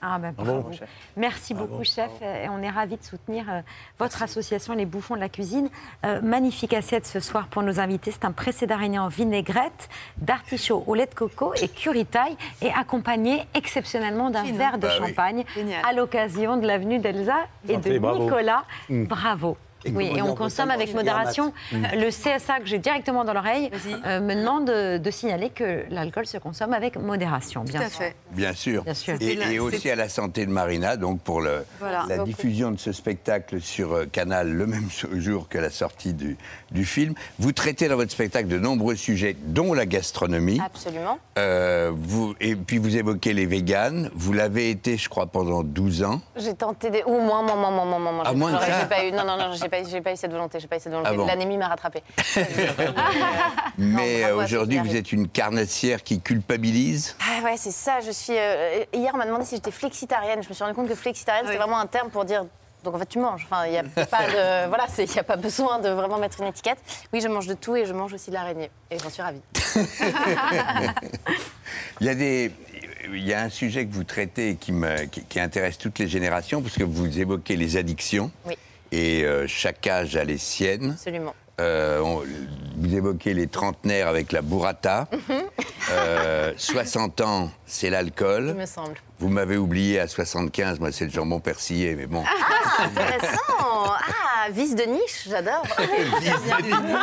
Ah ben Bravo. bravo. Merci Bravo. beaucoup, chef. Et on est ravis de soutenir euh, votre association Les Bouffons de la Cuisine. Euh, magnifique assiette ce soir pour nos invités. C'est un précédent d'araignée en vinaigrette, d'artichaut au lait de coco et curry Thai, et accompagné exceptionnellement d'un Fine, verre de hein Bah champagne Génial. à l'occasion de l'avenue d'Elsa et de Santé, bravo. Nicolas. Mm. Bravo. Oui, et on consomme avec modération. Le CSA que j'ai directement dans l'oreille euh, me demande de, de signaler que l'alcool se consomme avec modération, bien Tout à sûr. fait. Bien sûr. Bien sûr. Et, et aussi à la santé de Marina, donc pour le, Voilà. la Donc- diffusion de ce spectacle sur euh, Canal le même jour que la sortie du, du film. Vous traitez dans votre spectacle de nombreux sujets, dont la gastronomie. Absolument. Euh, vous, et puis vous évoquez les véganes. Vous l'avez été, je crois, pendant 12 ans. J'ai tenté des. Ou moins, moins, moins, moins, moins, moins. Ah, moins de ça j'ai pas eu. Non, non, non, j'ai pas, eu- j'ai pas eu cette volonté. J'ai pas eu cette volonté. Ah bon L'anémie m'a rattrapé. Mais euh, aujourd'hui, vous êtes une carnassière qui culpabilise? Ah ouais, c'est ça. Je suis. euh, hier, on m'a demandé si j'étais flexitarienne. Je me suis rendu compte que flexitarienne, c'était vraiment un terme pour dire. Donc en fait, tu manges. Enfin, il n'y a pas de. Voilà, il n'y a pas besoin de vraiment mettre une étiquette. Oui, je mange de tout et je mange aussi de l'araignée. Et j'en suis ravie. Il y a des. Il y a un sujet que vous traitez qui, me, qui, qui intéresse toutes les générations, parce que vous évoquez les addictions. Oui. Et euh, chaque âge a les siennes. Absolument. Euh, on- vous évoquez les trentenaires avec la burrata. Euh, 60 ans, c'est l'alcool. Il me semble. Vous m'avez oublié à 75, moi c'est le jambon persillé, mais bon. Ah, intéressant Ah, vis de niche, j'adore.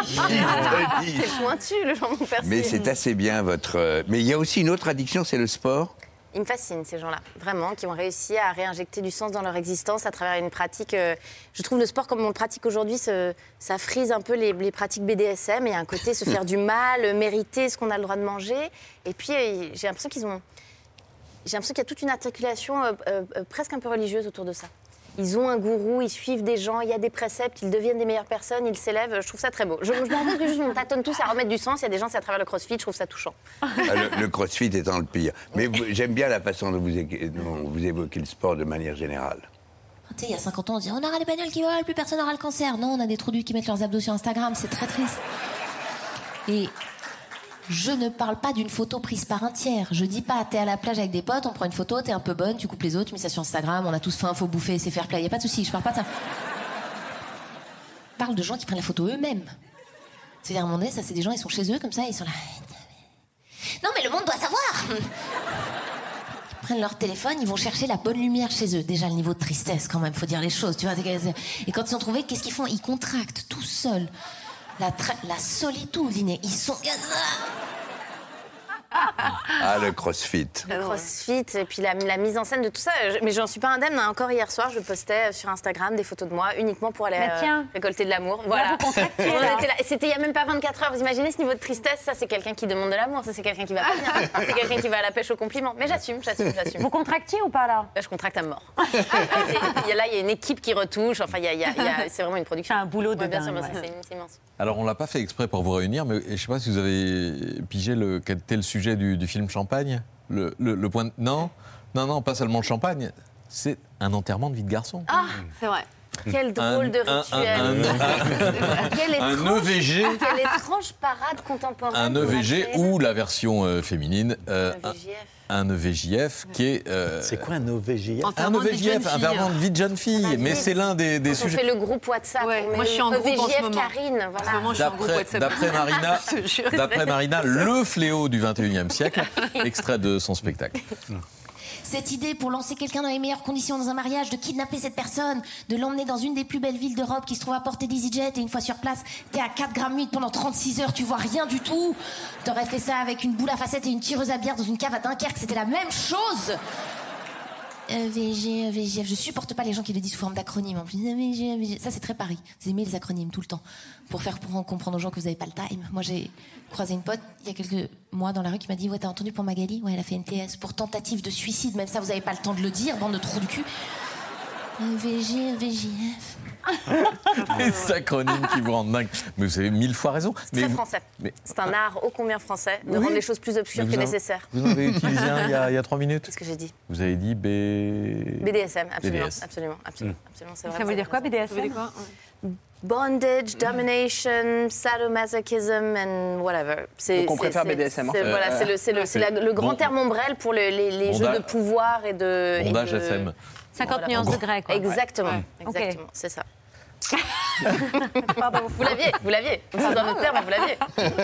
c'est pointu, le jambon persillé. Mais c'est assez bien votre. euh, Mais il y a aussi une autre addiction, c'est le sport. Ils me fascinent, ces gens-là, vraiment, qui ont réussi à réinjecter du sens dans leur existence à travers une pratique. euh, je trouve le sport, comme on le pratique aujourd'hui, ça frise un peu les, pratiques BDSM. Il y a un côté se faire du mal, euh, mériter ce qu'on a le droit de manger. Et puis, euh, j'ai l'impression qu'ils ont. J'ai l'impression qu'il y a toute une articulation presque un peu religieuse autour de ça. Ils ont un gourou, ils suivent des gens, il y a des préceptes, ils deviennent des meilleures personnes, ils s'élèvent. Je trouve ça très beau. Je, je me rends compte que juste on tâtonne tous à remettre du sens. Il y a des gens, c'est à travers le crossfit, je trouve ça touchant. Ah, le, le crossfit étant le pire. Mais j'aime bien la façon dont vous, é- dont vous évoquez le sport de manière générale. Il y a 50 ans, on dit on aura les bagnoles qui volent, plus personne n'aura le cancer. Non, on a des trous qui mettent leurs abdos sur Instagram, c'est très triste. Et je ne parle pas d'une photo prise par un tiers. Je dis pas, t'es à la plage avec des potes, on prend une photo, t'es un peu bonne, tu coupes les autres, tu mets ça sur Instagram, on a tous faim, faut bouffer, c'est fair play. Y a pas de souci, je parle pas de ça. Je parle de gens qui prennent la photo eux-mêmes. C'est-à-dire, à ça, c'est des gens, ils sont chez eux comme ça, ils sont là. Non, mais le monde doit savoir Ils prennent leur téléphone, ils vont chercher la bonne lumière chez eux. Déjà, le niveau de tristesse, quand même, faut dire les choses, tu vois. Et quand ils ont trouvé, qu'est-ce qu'ils font? Ils contractent tout seuls. La, la solitude. Ils sont. Ah, le crossfit. Le crossfit et puis la, la mise en scène de tout ça. Je- mais j'en suis pas indemne. hein. Encore hier soir, je postais sur Instagram des photos de moi uniquement pour aller Mais euh, récolter de l'amour. Voilà. C'était il y a même pas 24 heures. Vous imaginez ce niveau de tristesse? Ça, c'est quelqu'un qui demande de l'amour. Ça, c'est quelqu'un qui va pas bien. C'est quelqu'un qui va à la pêche au compliment. Mais j'assume, j'assume, j'assume. Vous contractiez ou pas là? Bah, Je contracte à mort. C'est- il y a- là, il y a une équipe qui retouche. Enfin, il y a- il y a- il y a- c'est vraiment une production. un boulot de Ouais, bien dingue, sûr, ouais. c'est- c'est immense. Alors, on l'a pas fait exprès pour vous réunir, mais je ne sais pas si vous avez pigé le, quel était le sujet du, film Champagne. Le, point Non, non, non, pas seulement le champagne. C'est un enterrement de vie de garçon. Ah, c'est vrai. Quel drôle de un- rituel. un- Quelle un étrange- EVG. Quelle étrange parade contemporaine. Un EVG ou la version euh, féminine, euh, un, EVJF. un EVJF qui est. euh, C'est quoi un OVJF un Enterrement de vie de jeune EVJF, un fille. enterrement de vie de jeune fille. Ah, Mais vite. c'est l'un des, des On sujets. fait le groupe WhatsApp. Ouais, on moi, je suis en groupe en ce EVJF moment. Karine, voilà. D'après Marina, d'après Marina, le fléau du 21e siècle, extrait de son spectacle. Cette idée pour lancer quelqu'un dans les meilleures conditions dans un mariage, de kidnapper cette personne, de l'emmener dans une des plus belles villes d'Europe qui se trouve à portée d'EasyJet et une fois sur place, t'es à 4 grammes 8 pendant 36 heures, tu vois rien du tout. T'aurais fait ça avec une boule à facettes et une tireuse à bière dans une cave à Dunkerque, c'était la même chose. EVG, EVGF, je supporte pas les gens qui le disent sous forme d'acronyme en plus. Ça c'est très Paris. Vous aimez les acronymes tout le temps pour faire pour comprendre aux gens que vous avez pas le time. Moi j'ai croisé une pote il y a quelques mois dans la rue qui m'a dit ouais t'as entendu pour Magali ouais elle a fait une TS pour tentative de suicide même ça vous avez pas le temps de le dire bande de trous du cul. EVG, EVGF. Les acronymes qui vous rendent dingue. Mais vous avez mille fois raison. C'est très vous- français. mais- C'est un art ô combien français de Oui. rendre les choses plus obscures que en- nécessaires. Vous en avez utilisé un il y a, il y a trois minutes. Qu'est-ce que j'ai dit Vous avez dit B. BDSM, absolument, BDS. absolument, absolument, absolument, c'est vrai. Ça veut dire quoi, BDSM Bondage, domination, sadomasochism and whatever. C'est- Donc on préfère BDSM, en c'est-. Voilà, c'est le, grand Bon- terme ombrelle pour le- les, les jeux de pouvoir et de. et Bondage de- FM. 50 Voilà. nuances de quoi. Exactement, Ouais. C'est ça. Pardon, vous l'aviez, vous l'aviez. C'est un autre terme, vous l'aviez.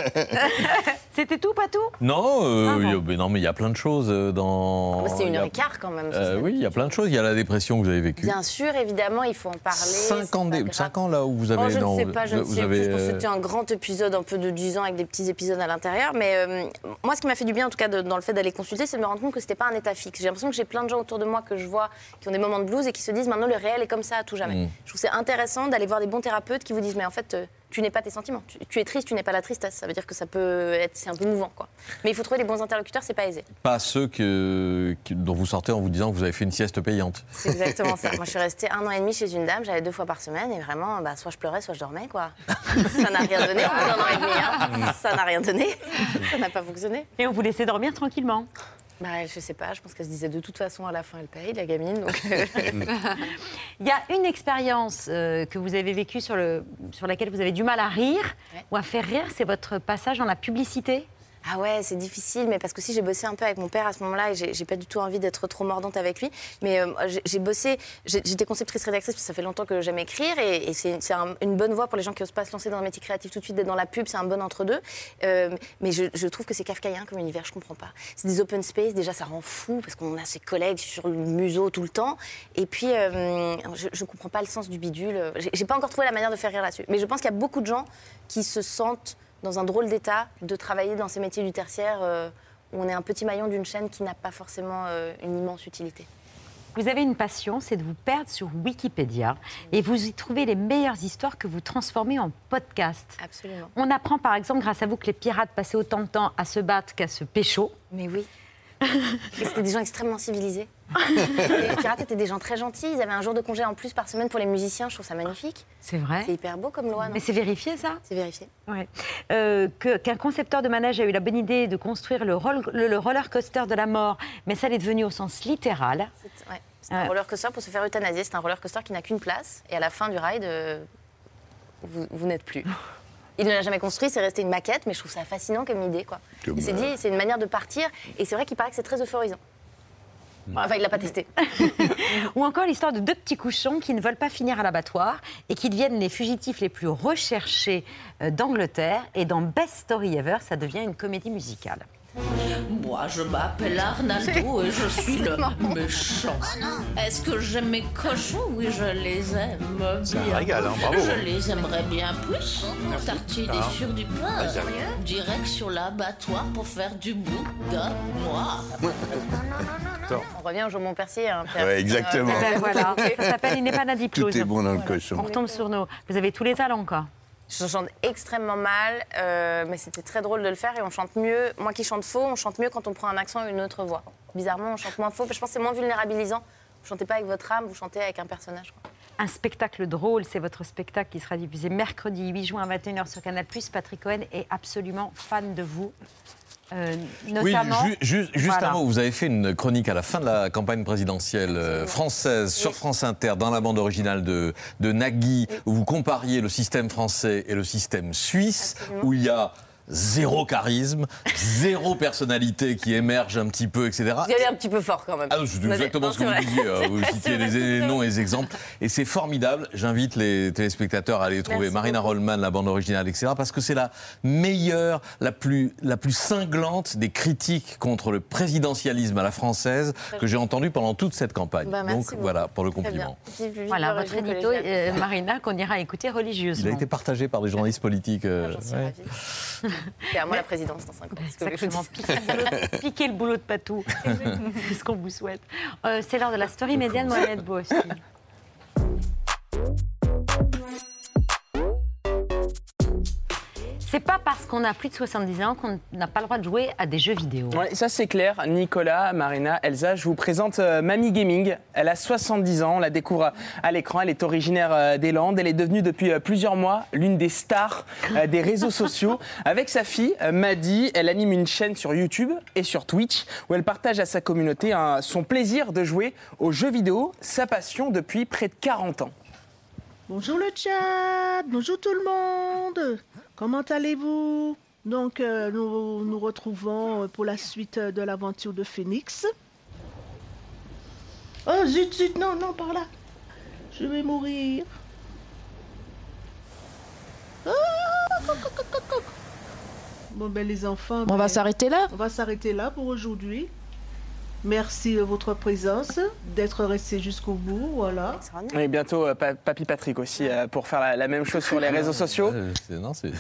C'était tout, pas tout? Non, euh, Ah bon. il y a- mais non, mais il y a plein de choses euh, dans. Bah, c'est une heure a- et quart quand même. Euh, oui, il y a plein de choses. Il y a la dépression que vous avez vécue. Bien sûr, évidemment, il faut en parler. 5 ans, là où vous avez. Oh, je ne sais pas, je ne sais avez, plus. Je pense que euh, c'était un grand épisode, un peu de 10 ans avec des petits épisodes à l'intérieur. Mais euh, moi, ce qui m'a fait du bien, en tout cas, de- dans le fait d'aller consulter, c'est de me rendre compte que c'était pas un état fixe. J'ai l'impression que j'ai plein de gens autour de moi que je vois qui ont des moments de blues et qui se disent maintenant le réel est comme ça à tout jamais. Mm. Je trouve que c'est intéressant d'aller voir des bons thérapeutes qui vous disent mais en fait, euh, tu n'es pas tes sentiments. Tu, tu es triste, tu n'es pas la tristesse. Ça veut dire que ça peut être, c'est un peu mouvant, quoi. Mais il faut trouver les bons interlocuteurs, c'est pas aisé. Pas ceux que, dont vous sortez en vous disant que vous avez fait une sieste payante. C'est exactement ça. Moi, je suis restée un an et demi chez une dame, j'allais deux fois par semaine et vraiment, bah, soit je pleurais, soit je dormais, quoi. Ça n'a rien donné au bout d'un an et demi. hein. Ça n'a rien donné. Ça n'a pas fonctionné. Et on vous laissait dormir tranquillement Bah, je sais pas, je pense qu'elle se disait de toute façon, à la fin, elle paye, la gamine. Donc, euh, Il y a une expérience euh, que vous avez vécue sur, le, sur laquelle vous avez du mal à rire ou à faire rire, c'est votre passage dans la publicité? Ah ouais, c'est difficile, mais parce que si j'ai bossé un peu avec mon père à ce moment-là et j'ai pas du tout envie d'être trop mordante avec lui. Mais euh, j'ai- bossé, j'étais conceptrice rédactrice parce que ça fait longtemps que j'aime écrire et, c'est c'est un- une bonne voie pour les gens qui osent pas se lancer dans un métier créatif tout de suite, d'être dans la pub, c'est un bon entre-deux. Euh, mais je, trouve que c'est kafkaïen comme univers, je comprends pas. C'est des open space, déjà ça rend fou parce qu'on a ses collègues sur le museau tout le temps. Et puis, euh, je, je comprends pas le sens du bidule. J'ai pas encore trouvé la manière de faire rire là-dessus. Mais je pense qu'il y a beaucoup de gens qui se sentent dans un drôle d'état de travailler dans ces métiers du tertiaire euh, où on est un petit maillon d'une chaîne qui n'a pas forcément euh, une immense utilité. Vous avez une passion, c'est de vous perdre sur Wikipédia et vous y trouvez les meilleures histoires que vous transformez en podcast. Absolument. On apprend par exemple grâce à vous que les pirates passaient autant de temps à se battre qu'à se pécho. Mais oui. Et c'était des gens extrêmement civilisés. les pirates étaient des gens très gentils. Ils avaient un jour de congé en plus par semaine pour les musiciens. Je trouve ça magnifique. C'est vrai. C'est hyper beau comme loi, non Mais c'est vérifié ça C'est vérifié. Ouais. Euh, Qu'un concepteur de manège a eu la bonne idée de construire le, roll- le- le roller coaster de la mort, mais ça l'est devenu au sens littéral. C'est ouais. Un roller coaster pour se faire euthanasier. C'est un roller coaster qui n'a qu'une place. Et à la fin du ride, euh, vous, vous n'êtes plus. Il ne l'a jamais construit, c'est resté une maquette, mais je trouve ça fascinant comme idée. Quoi. Comme, Il s'est dit, c'est une manière de partir. Et c'est vrai qu'il paraît que c'est très euphorisant. Enfin, il l'a pas testé. Ou encore l'histoire de deux petits cochons qui ne veulent pas finir à l'abattoir et qui deviennent les fugitifs les plus recherchés euh, d'Angleterre. Et dans Best Story Ever, ça devient une comédie musicale. Moi, je m'appelle Arnaldo et je suis le méchant. Est-ce que j'aime mes cochons? Oui, je les aime bien. C'est un régal, hein, bravo. Je les aimerais bien plus. Tartinés Ah. sur du pain. Ah, Direct sur l'abattoir pour faire du boudin noir. On revient au Jean Percier. Hein. Ouais, exactement. Ben voilà, ça s'appelle Il n'est pas Tout Nadiplose. est bon dans le On cochon. retombe sur nos. Vous avez tous les talents, quoi. Je chante extrêmement mal, euh, mais c'était très drôle de le faire et on chante mieux. Moi qui chante faux, on chante mieux quand on prend un accent et une autre voix. Bizarrement, on chante moins faux. Je pense que c'est moins vulnérabilisant. Vous chantez pas avec votre âme, vous chantez avec un personnage. Un spectacle drôle, c'est votre spectacle qui sera diffusé mercredi 8 juin à 21h sur Canal+. Patrick Cohen est absolument fan de vous. Euh, Oui, notamment, ju- ju- juste Voilà. un mot. Vous avez fait une chronique à la fin de la campagne présidentielle euh, française sur France Inter, dans la bande originale de, de Nagui, où vous compariez le système français et le système suisse, où il y a zéro charisme, zéro personnalité qui émerge un petit peu, etc. Vous y allez un petit peu fort quand même. Ah, c'est exactement non, ce que vous disiez. euh, Vous citiez les, noms et les exemples. Et c'est formidable. J'invite les téléspectateurs à aller trouver Merci Marina Rollman, la bande originale, etc. Parce que c'est la meilleure, la plus, la plus cinglante des critiques contre le présidentialisme à la française que j'ai entendue pendant toute cette campagne. Bah, Donc beaucoup. voilà, pour le compliment. Voilà, votre édito, euh, Marina, qu'on ira écouter Il a religieusement. été partagé par des journalistes politiques. euh, ravie. C'est à moi la présidence dans 5 ans. Exactement, dis. piquer le boulot, piquer le boulot de Patou. C'est ce qu'on vous souhaite. Euh, c'est l'heure de la story médiane, Mohamed Beau aussi. C'est pas parce qu'on a plus de 70 ans qu'on n'a pas le droit de jouer à des jeux vidéo. Ouais, ça c'est clair. Nicolas, Marina, Elsa, je vous présente euh, Mamie Gaming. Elle a 70 ans, on la découvre à l'écran. Elle est originaire euh, des Landes. Elle est devenue depuis euh, plusieurs mois l'une des stars euh, des réseaux sociaux. Avec sa fille, euh, Maddy, elle anime une chaîne sur YouTube et sur Twitch où elle partage à sa communauté un- son plaisir de jouer aux jeux vidéo, sa passion depuis près de 40 ans. Bonjour le chat, bonjour tout le monde. Comment allez-vous? Donc euh, nous nous retrouvons euh, pour la suite euh, de l'aventure de Phoenix. Oh zut zut non non par là. Je vais mourir. Ah. Bon, ben, les enfants. On va ben, s'arrêter là? On va s'arrêter là pour aujourd'hui. Merci de votre présence, d'être resté jusqu'au bout. Voilà. Et bientôt, euh, Pa- Papy Patrick aussi, euh, pour faire la, la même chose sur les réseaux sociaux. Euh, non, c'est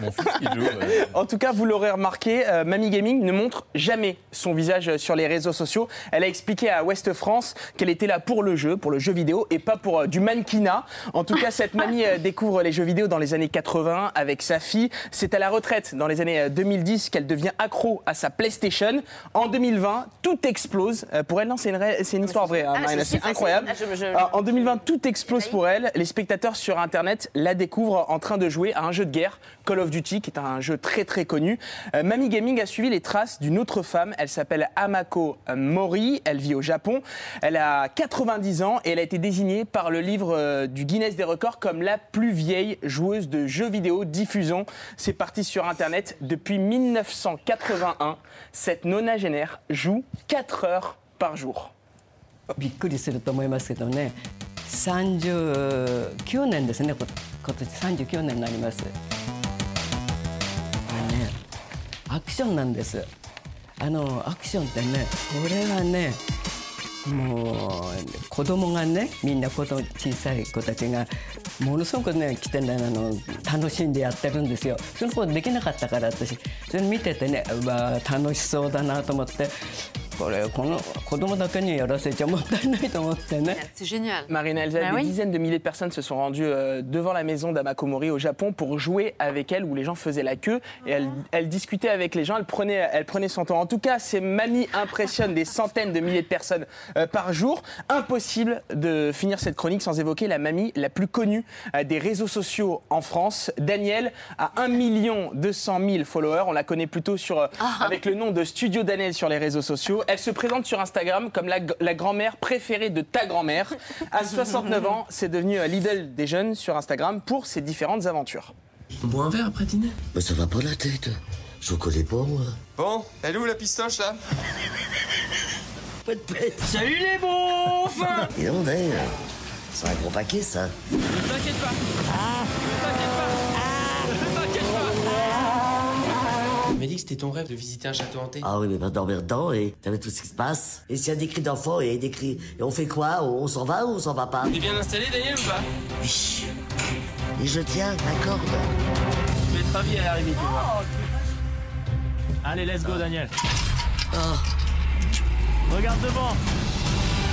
mon fils qui joue. En tout cas, vous l'aurez remarqué, euh, Mamie Gaming ne montre jamais son visage sur les réseaux sociaux. Elle a expliqué à Ouest France qu'elle était là pour le jeu, pour le jeu vidéo, et pas pour euh, du mannequinat. En tout cas, cette mamie euh, découvre les jeux vidéo dans les années 80 avec sa fille. C'est à la retraite dans les années euh, 2010 qu'elle devient accro à sa PlayStation. En 2020, tout explose. Euh, Pour elle, non, c'est une, une histoire vraie, Ah, c'est incroyable. ah, je- je- Alors, en 2020, tout explose pour elle. Les spectateurs sur Internet la découvrent en train de jouer à un jeu de guerre, Call of Duty, qui est un jeu très très connu. Euh, Mamie Gaming a suivi les traces d'une autre femme. Elle s'appelle Amako euh, Mori. Elle vit au Japon. Elle a 90 ans et elle a été désignée par le livre euh, du Guinness des records comme la plus vieille joueuse de jeux vidéo diffusant. C'est parti sur Internet depuis 1981. Cette nonagénaire joue 4 heures par jour. びっくりすると思いますけどね39年ですねこ今年39年になりますこれね アクションなんです。あのアクションってねこれはねもう子供がねみんな子供小さい子たちがものすごくね来てねあの楽しんでやってるんですよ。その子できなかったから私。それ見ててねうわ楽しそうだなと思って。これこの子供だけにやらせちゃもったいないと思ってね C'est génial. Marina Elsa, Bah des oui. dizaines de milliers de personnes se sont rendues euh, devant la maison d'Amako Mori au Japon pour jouer avec elle, où les gens faisaient la queue et elle, elle discutait avec les gens, elle prenait, elle prenait son temps. En tout cas, ces mamies impressionnent des centaines de milliers de personnes euh, par jour. Impossible de finir cette chronique sans évoquer la mamie la plus connue euh, des réseaux sociaux en France. Daniel a 1 200 000 followers. On la connaît plutôt sur, euh, avec le nom de Studio Daniel sur les réseaux sociaux. Elle se présente sur Instagram comme la, la grand-mère préférée de ta grand-mère. À 69 ans, c'est devenu euh, l'idole des jeunes sur Instagram pour ses différentes aventures. On boit un verre après dîner Mais ça va pas la tête. Je vous connais pas, moi. Bon, elle est où la pistoche là? Salut les beaufs Et on est. C'est un gros paquet, ça. Ne t'inquiète pas Ne t'inquiète pas m'as dit que c'était ton rêve de visiter un château hanté Ah oui, mais pas dormir dedans et t'avais tout ce qui se passe. Et s'il y a des cris d'enfants et des cris. Et on fait quoi? On s'en va ou on s'en va pas? T'es bien installé Daniel ou pas? Oui. Et je tiens la corde. Je vais être ravi à l'arrivée, tu vois. Allez, let's go, Daniel. Oh, Regarde devant.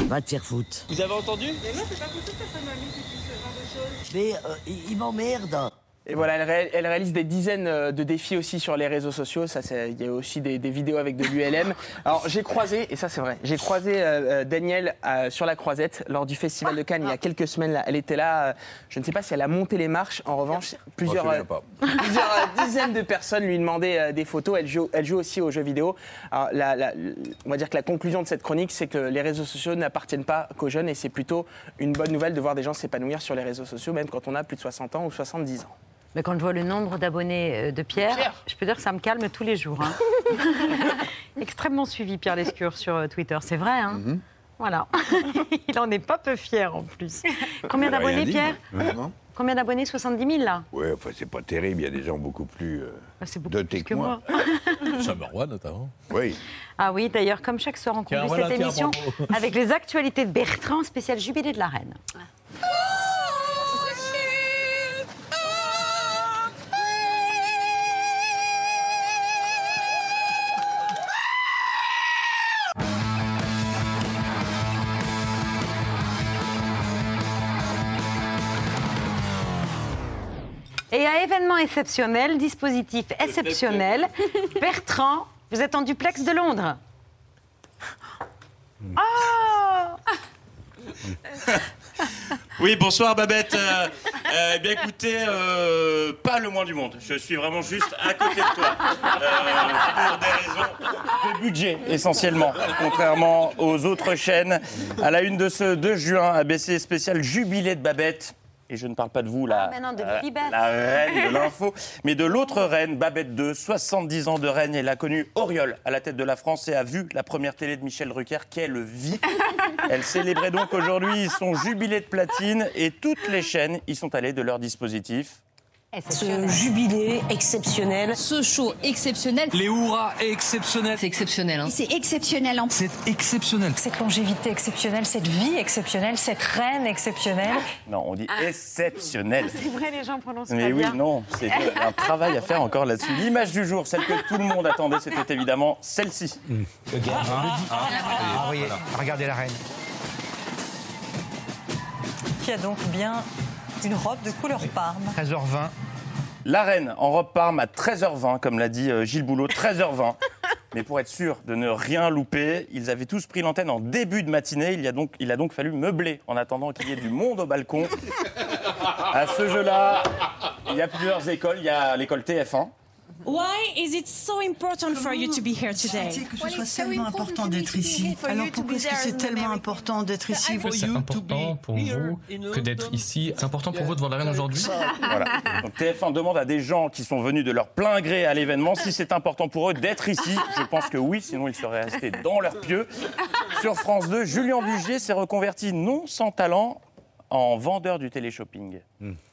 va te faire foutre. Vous avez entendu? Mais euh, il, il m'emmerde. Et voilà, elle, ré- elle réalise des dizaines euh, de défis aussi sur les réseaux sociaux. Ça, il y a aussi des, des vidéos avec de l'ULM. Alors, j'ai croisé, et ça c'est vrai, j'ai croisé euh, euh, Danielle euh, sur la Croisette lors du Festival de Cannes il y a quelques semaines. Là. Elle était là. euh, je ne sais pas si elle a monté les marches. En revanche, plusieurs, Oh, dizaines de personnes lui demandaient des photos. Elle joue, elle joue aussi aux jeux vidéo. Alors, la- la- on va dire que la conclusion de cette chronique, c'est que les réseaux sociaux n'appartiennent pas qu'aux jeunes, et c'est plutôt une bonne nouvelle de voir des gens s'épanouir sur les réseaux sociaux, même quand on a plus de 60 ans ou 70 ans. Mais quand je vois le nombre d'abonnés euh, de Pierre, je peux dire que ça me calme tous les jours. hein. Extrêmement suivi, Pierre Lescure, sur euh, Twitter. C'est vrai, hein Mhm. Voilà. Il en est pas peu fier, en plus. Combien d'abonnés, Pierre Vraiment Combien d'abonnés? 70 000, là Ouais, enfin, c'est pas terrible. Il y a des gens beaucoup plus euh, Ah, beaucoup dotés plus que que moi. moi. Notamment. Oui. Ah oui, d'ailleurs, comme chaque soir, on conclut voilà, cette tiens, émission avec les actualités de Bertrand, spécial jubilé de la reine. Et à événement exceptionnel, dispositif exceptionnel, Bertrand, vous êtes en duplex de Londres. Ah Oui, bonsoir Babette. Euh, euh, eh bien écoutez, euh, pas le moins du monde. Je suis vraiment juste à côté de toi. Pour des raisons de budget, essentiellement. Contrairement aux autres chaînes. À la une de ce 2 juin, ABC spécial Jubilé de Babette. Et je ne parle pas de vous, la, Ah, non, de la reine de l'info, mais de l'autre reine, Babette II, 70 ans de reine. Elle a connu Auriol à la tête de la France et a vu la première télé de Michel Drucker, qu'elle vit. Elle célébrait donc aujourd'hui son jubilé de platine et toutes les chaînes y sont allées de leur dispositif. Ce jubilé exceptionnel. Ce show exceptionnel. Les hurrahs exceptionnels. C'est exceptionnel. Hein. C'est exceptionnel. en- C'est exceptionnel. Cette longévité exceptionnelle, cette vie exceptionnelle, cette reine exceptionnelle. Non, on dit exceptionnel. C'est vrai, les gens prononcent Mais pas oui, bien. non, c'est un travail à faire encore là-dessus. L'image du jour, celle que tout le monde attendait, c'était évidemment celle-ci. Ah, oui, regardez la reine. Qui a donc bien une robe de couleur parme. 13h20. La reine en robe parme à 13h20, comme l'a dit euh, Gilles Boulot, 13h20. Mais pour être sûr de ne rien louper, ils avaient tous pris l'antenne en début de matinée. Il, y a donc, il a donc fallu meubler en attendant qu'il y ait du monde au balcon. À ce jeu-là, il y a plusieurs écoles. Il y a l'école TF1. Why is it so important for you to be here today? que ce soit tellement important d'être ici? Alors pourquoi est-ce que c'est tellement important d'être ici? C'est important pour vous que d'être ici? C'est important pour vous de voir la reine aujourd'hui? Voilà. Donc TF1 demande à des gens qui sont venus de leur plein gré à l'événement si c'est important pour eux d'être ici. Je pense que oui, sinon ils seraient restés dans leur pieu. Sur France 2, Julien Bugier s'est reconverti non sans talent en vendeur du téléshopping.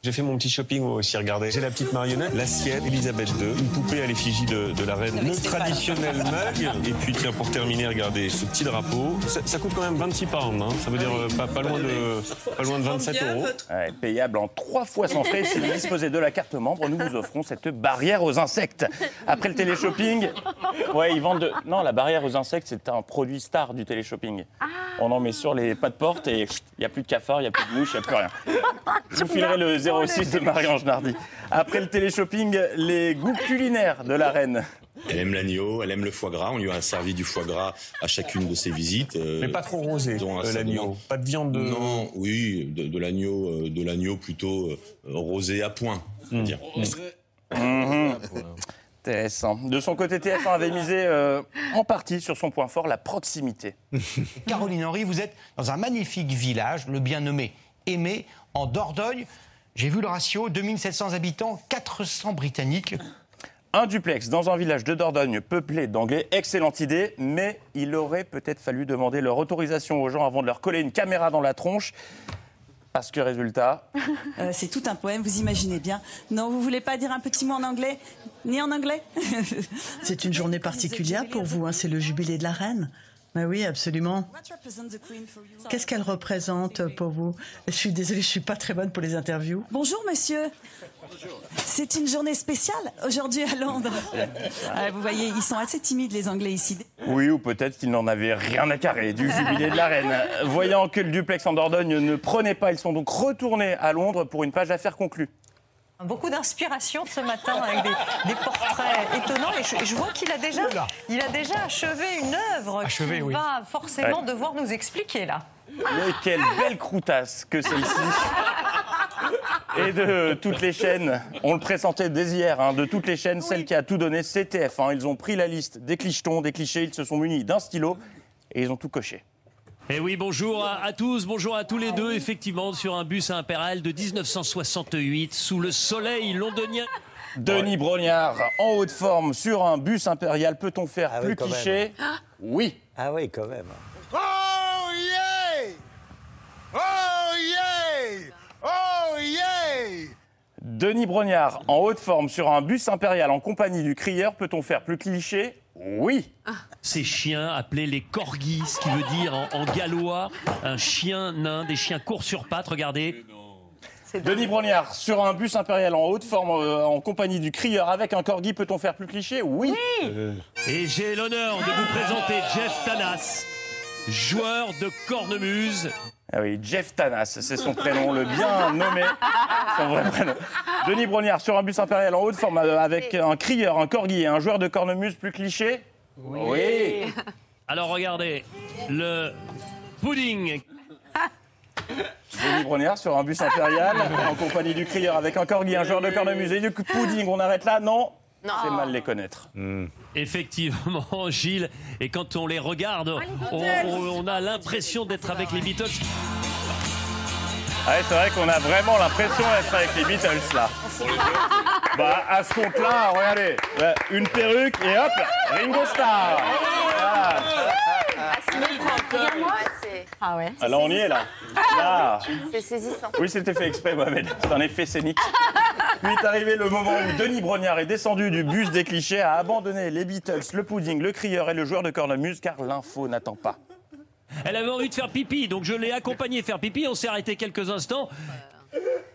J'ai fait mon petit shopping moi aussi, regardez. J'ai la petite marionnette, la sienne, Elisabeth II, une poupée à l'effigie de, de la reine, le traditionnel mug, et puis tiens, pour terminer, regardez ce petit drapeau. Ça, ça coûte quand même 26 pounds, hein. ça veut dire euh, pas, pas loin de, pas loin de 27 euros. Ouais, payable en trois fois sans frais. Si vous disposez de la carte membre, nous vous offrons cette barrière aux insectes. Après le téléshopping, ouais, ils vendent. de- Non, la barrière aux insectes, c'est un produit star du téléshopping. On en met sur les pas de porte et il n'y a plus de cafards, il n'y a plus de mouches, il n'y a plus rien. Je vous filerai le 06 de Marie-Ange Nardi. Après le téléshopping, les goûts culinaires de la reine. Elle aime l'agneau, elle aime le foie gras. On lui a servi du foie gras à chacune de ses visites. euh, Mais pas trop rosé, un euh, l'agneau. Pas de viande de... Non, oui, de, de l'agneau, euh, de l'agneau plutôt euh, rosé à point. on va dire. Mhm. Intéressant. De son côté, TF1 avait misé euh, en partie sur son point fort, la proximité. Caroline Henry, vous êtes dans un magnifique village, le bien nommé Aimé, en Dordogne. J'ai vu le ratio, 2700 habitants, 400 Britanniques. Un duplex dans un village de Dordogne peuplé d'anglais, excellente idée, mais il aurait peut-être fallu demander leur autorisation aux gens avant de leur coller une caméra dans la tronche. Parce que résultat, Euh, c'est tout un poème, vous imaginez bien. Non, vous voulez pas dire un petit mot en anglais Ni en anglais C'est une journée particulière pour vous, hein, c'est le jubilé de la reine. Ben oui, absolument. Qu'est-ce qu'elle représente pour vous? Je suis désolée, je suis pas très bonne pour les interviews. Bonjour monsieur. C'est une journée spéciale aujourd'hui à Londres. Ah, vous voyez, ils sont assez timides les Anglais ici. oui ou peut-être qu'ils n'en avaient rien à carrer du jubilé de la reine. Voyant que le duplex en Dordogne ne prenait pas, ils sont donc retournés à Londres pour une page d'affaires conclue. Beaucoup d'inspiration ce matin avec des, des portraits étonnants. Et je, je vois qu'il a déjà, il a déjà achevé une œuvre Achevé, qu'il oui. va forcément Ouais. devoir nous expliquer là. Mais quelle belle croutasse que celle-ci Et de toutes les chaînes, on le pressentait dès hier, hein, de toutes les chaînes, celle qui a tout donné, c'est TF1. Ils ont pris la liste des clichetons, des clichés, ils se sont munis d'un stylo et ils ont tout coché. Et Eh oui, bonjour à, à tous, bonjour à tous les deux. Effectivement, sur un bus impérial de 1968, sous le soleil londonien. Denis Brognard, en haute forme, sur un bus impérial, peut-on faire Ah oui, plus même. cliché Oui. Ah oui, quand même. Oh yeah! Oh yeah! Oh yeah! Denis Brognard, en haute forme, sur un bus impérial en compagnie du crieur, peut-on faire plus cliché Oui. Ces chiens appelés les corgis, ce qui veut dire en, en gallois un chien nain, des chiens courts sur pattes, regardez. Denis Brognard, sur un bus impérial en haute forme, euh, en compagnie du crieur avec un corgi, peut-on faire plus cliché? Oui. Et j'ai l'honneur de vous présenter Jeff Tanas, joueur de cornemuse. Ah oui, Jeff Tanas, c'est son prénom, le bien nommé, son vrai prénom. Denis Brognard, sur un bus impérial en haute forme, euh, avec un crieur, un corgi et un joueur de cornemuse plus cliché Oui. Alors regardez, le pudding. Denis Brognard sur un bus impérial en compagnie du crieur avec un corgi, un joueur de cornemuse et du pudding. On arrête là Non C'est mal les connaître. Effectivement, Gilles. Et quand on les regarde, on, a l'impression d'être avec les Beatles. Ah ouais, c'est vrai qu'on a vraiment l'impression d'être avec les Beatles là. Bah, à ce compte-là, regardez, ouais, une perruque et hop, Ringo Starr. Voilà. Regarde-moi. Ah ouais. Ah, là, on y est, là. Là. C'est saisissant. Oui, c'était fait exprès, Mohamed. C'est un effet scénique. Puis est arrivé le moment où Denis Brognard est descendu du bus des clichés, a abandonné les Beatles, le pudding, le crieur et le joueur de cornemuse, car l'info n'attend pas. Elle avait envie de faire pipi, donc je l'ai accompagnée faire pipi. On s'est arrêté quelques instants.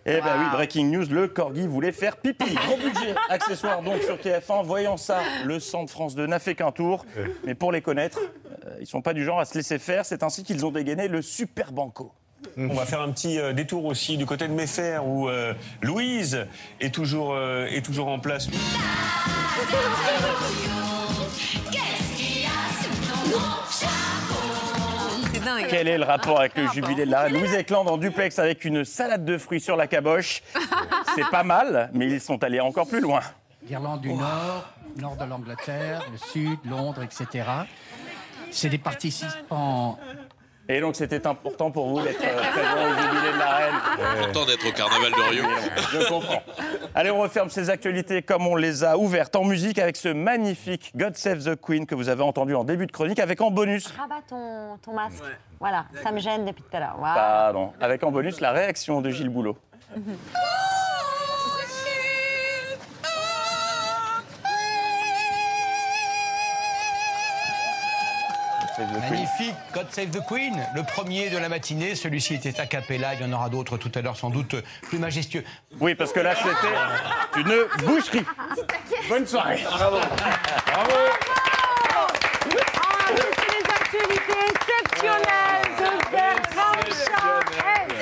Eh ben oui, breaking news, le corgi voulait faire pipi. Gros budget, accessoire donc sur TF1. Voyant ça, le centre France 2 n'a fait qu'un tour. Mais pour les connaître, euh, ils sont pas du genre à se laisser faire. C'est ainsi qu'ils ont dégainé le Super Banco. On va faire un petit euh, détour aussi du côté de Méfer où euh, Louise est toujours, euh, est toujours en place. C'est dingue. Quel est le rapport avec le jubilé de la reine Louise Ekland en duplex avec une salade de fruits sur la caboche. C'est pas mal, mais ils sont allés encore plus loin. L'Irlande du Nord, nord de l'Angleterre, le Sud, Londres, etc. C'est des participants. Et donc c'était important pour vous d'être euh, présent au jubilé de la reine. Content d'être au carnaval de Rio. Je comprends. Allez, on referme ces actualités comme on les a ouvertes en musique avec ce magnifique God Save the Queen que vous avez entendu en début de chronique avec en bonus. Rabat ton, ton masque. Voilà, ça me gêne depuis tout à l'heure. Voilà. Pardon. Avec en bonus la réaction de Gilles Boulot. Magnifique, God Save the Queen, le premier de la matinée. Celui-ci était a cappella, il y en aura d'autres tout à l'heure, sans doute plus majestueux. Oui, parce que là c'était une boucherie. Bonne soirée. Bravo. Bravo. Ah, c'est les actualités exceptionnelles de Bertrand Champ.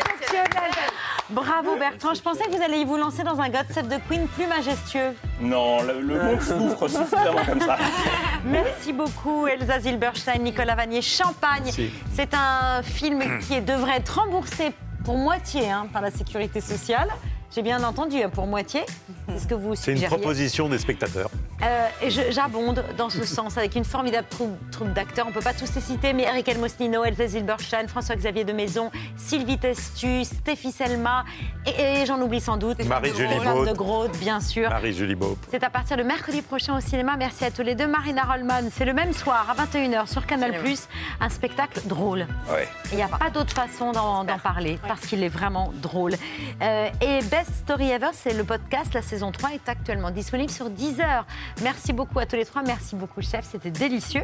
Exceptionnelles. Bravo Bertrand, je pensais que vous alliez vous lancer dans un God Save the Queen plus majestueux. Non, le, le monde souffre suffisamment comme ça. Merci beaucoup Elsa Zilberstein, Nicolas Vanier, Champagne. C'est un film qui devrait être remboursé pour moitié hein, par la sécurité sociale. J'ai bien entendu, hein, pour moitié. C'est ce que vous C'est une proposition des spectateurs. Euh, et je- j'abonde dans ce sens avec une formidable troupe, troupe d'acteurs. On ne peut pas tous les citer, mais Eric Elmosnino, Elsa Zilberstein, François-Xavier de Maison, Sylvie Testu, Stéphie Selma, et, et j'en oublie sans doute. Marie-Julie Stéphane Maud. de Groot, bien sûr. Marie-Julie Beaup. C'est à partir de mercredi prochain au cinéma. Merci à tous les deux. Marina Rollman, c'est le même soir à 21h sur Canal+. Un spectacle drôle. Ouais. Il n'y a pas d'autre façon d'en d'en parler parce qu'il est vraiment drôle. Euh, et Best Story Ever, c'est le podcast. La saison 3 est actuellement disponible sur Deezer. Merci beaucoup à tous les trois. Merci beaucoup, chef. C'était délicieux.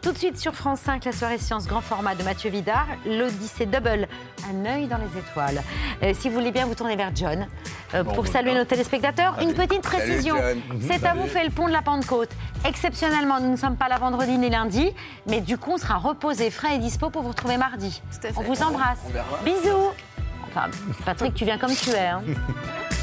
Tout de suite sur France 5, la soirée science grand format de Mathieu Vidard. L'Odyssée Double, un œil dans les étoiles. Euh, si vous voulez bien vous tourner vers John euh, pour saluer nos téléspectateurs, une petite précision. C'est à vous fait le pont de la Pentecôte. Exceptionnellement, nous ne sommes pas là vendredi ni lundi, mais du coup, on sera reposé, frais et dispo pour vous retrouver mardi. On vous embrasse. Bisous. Enfin, Patrick, tu viens comme tu es. hein.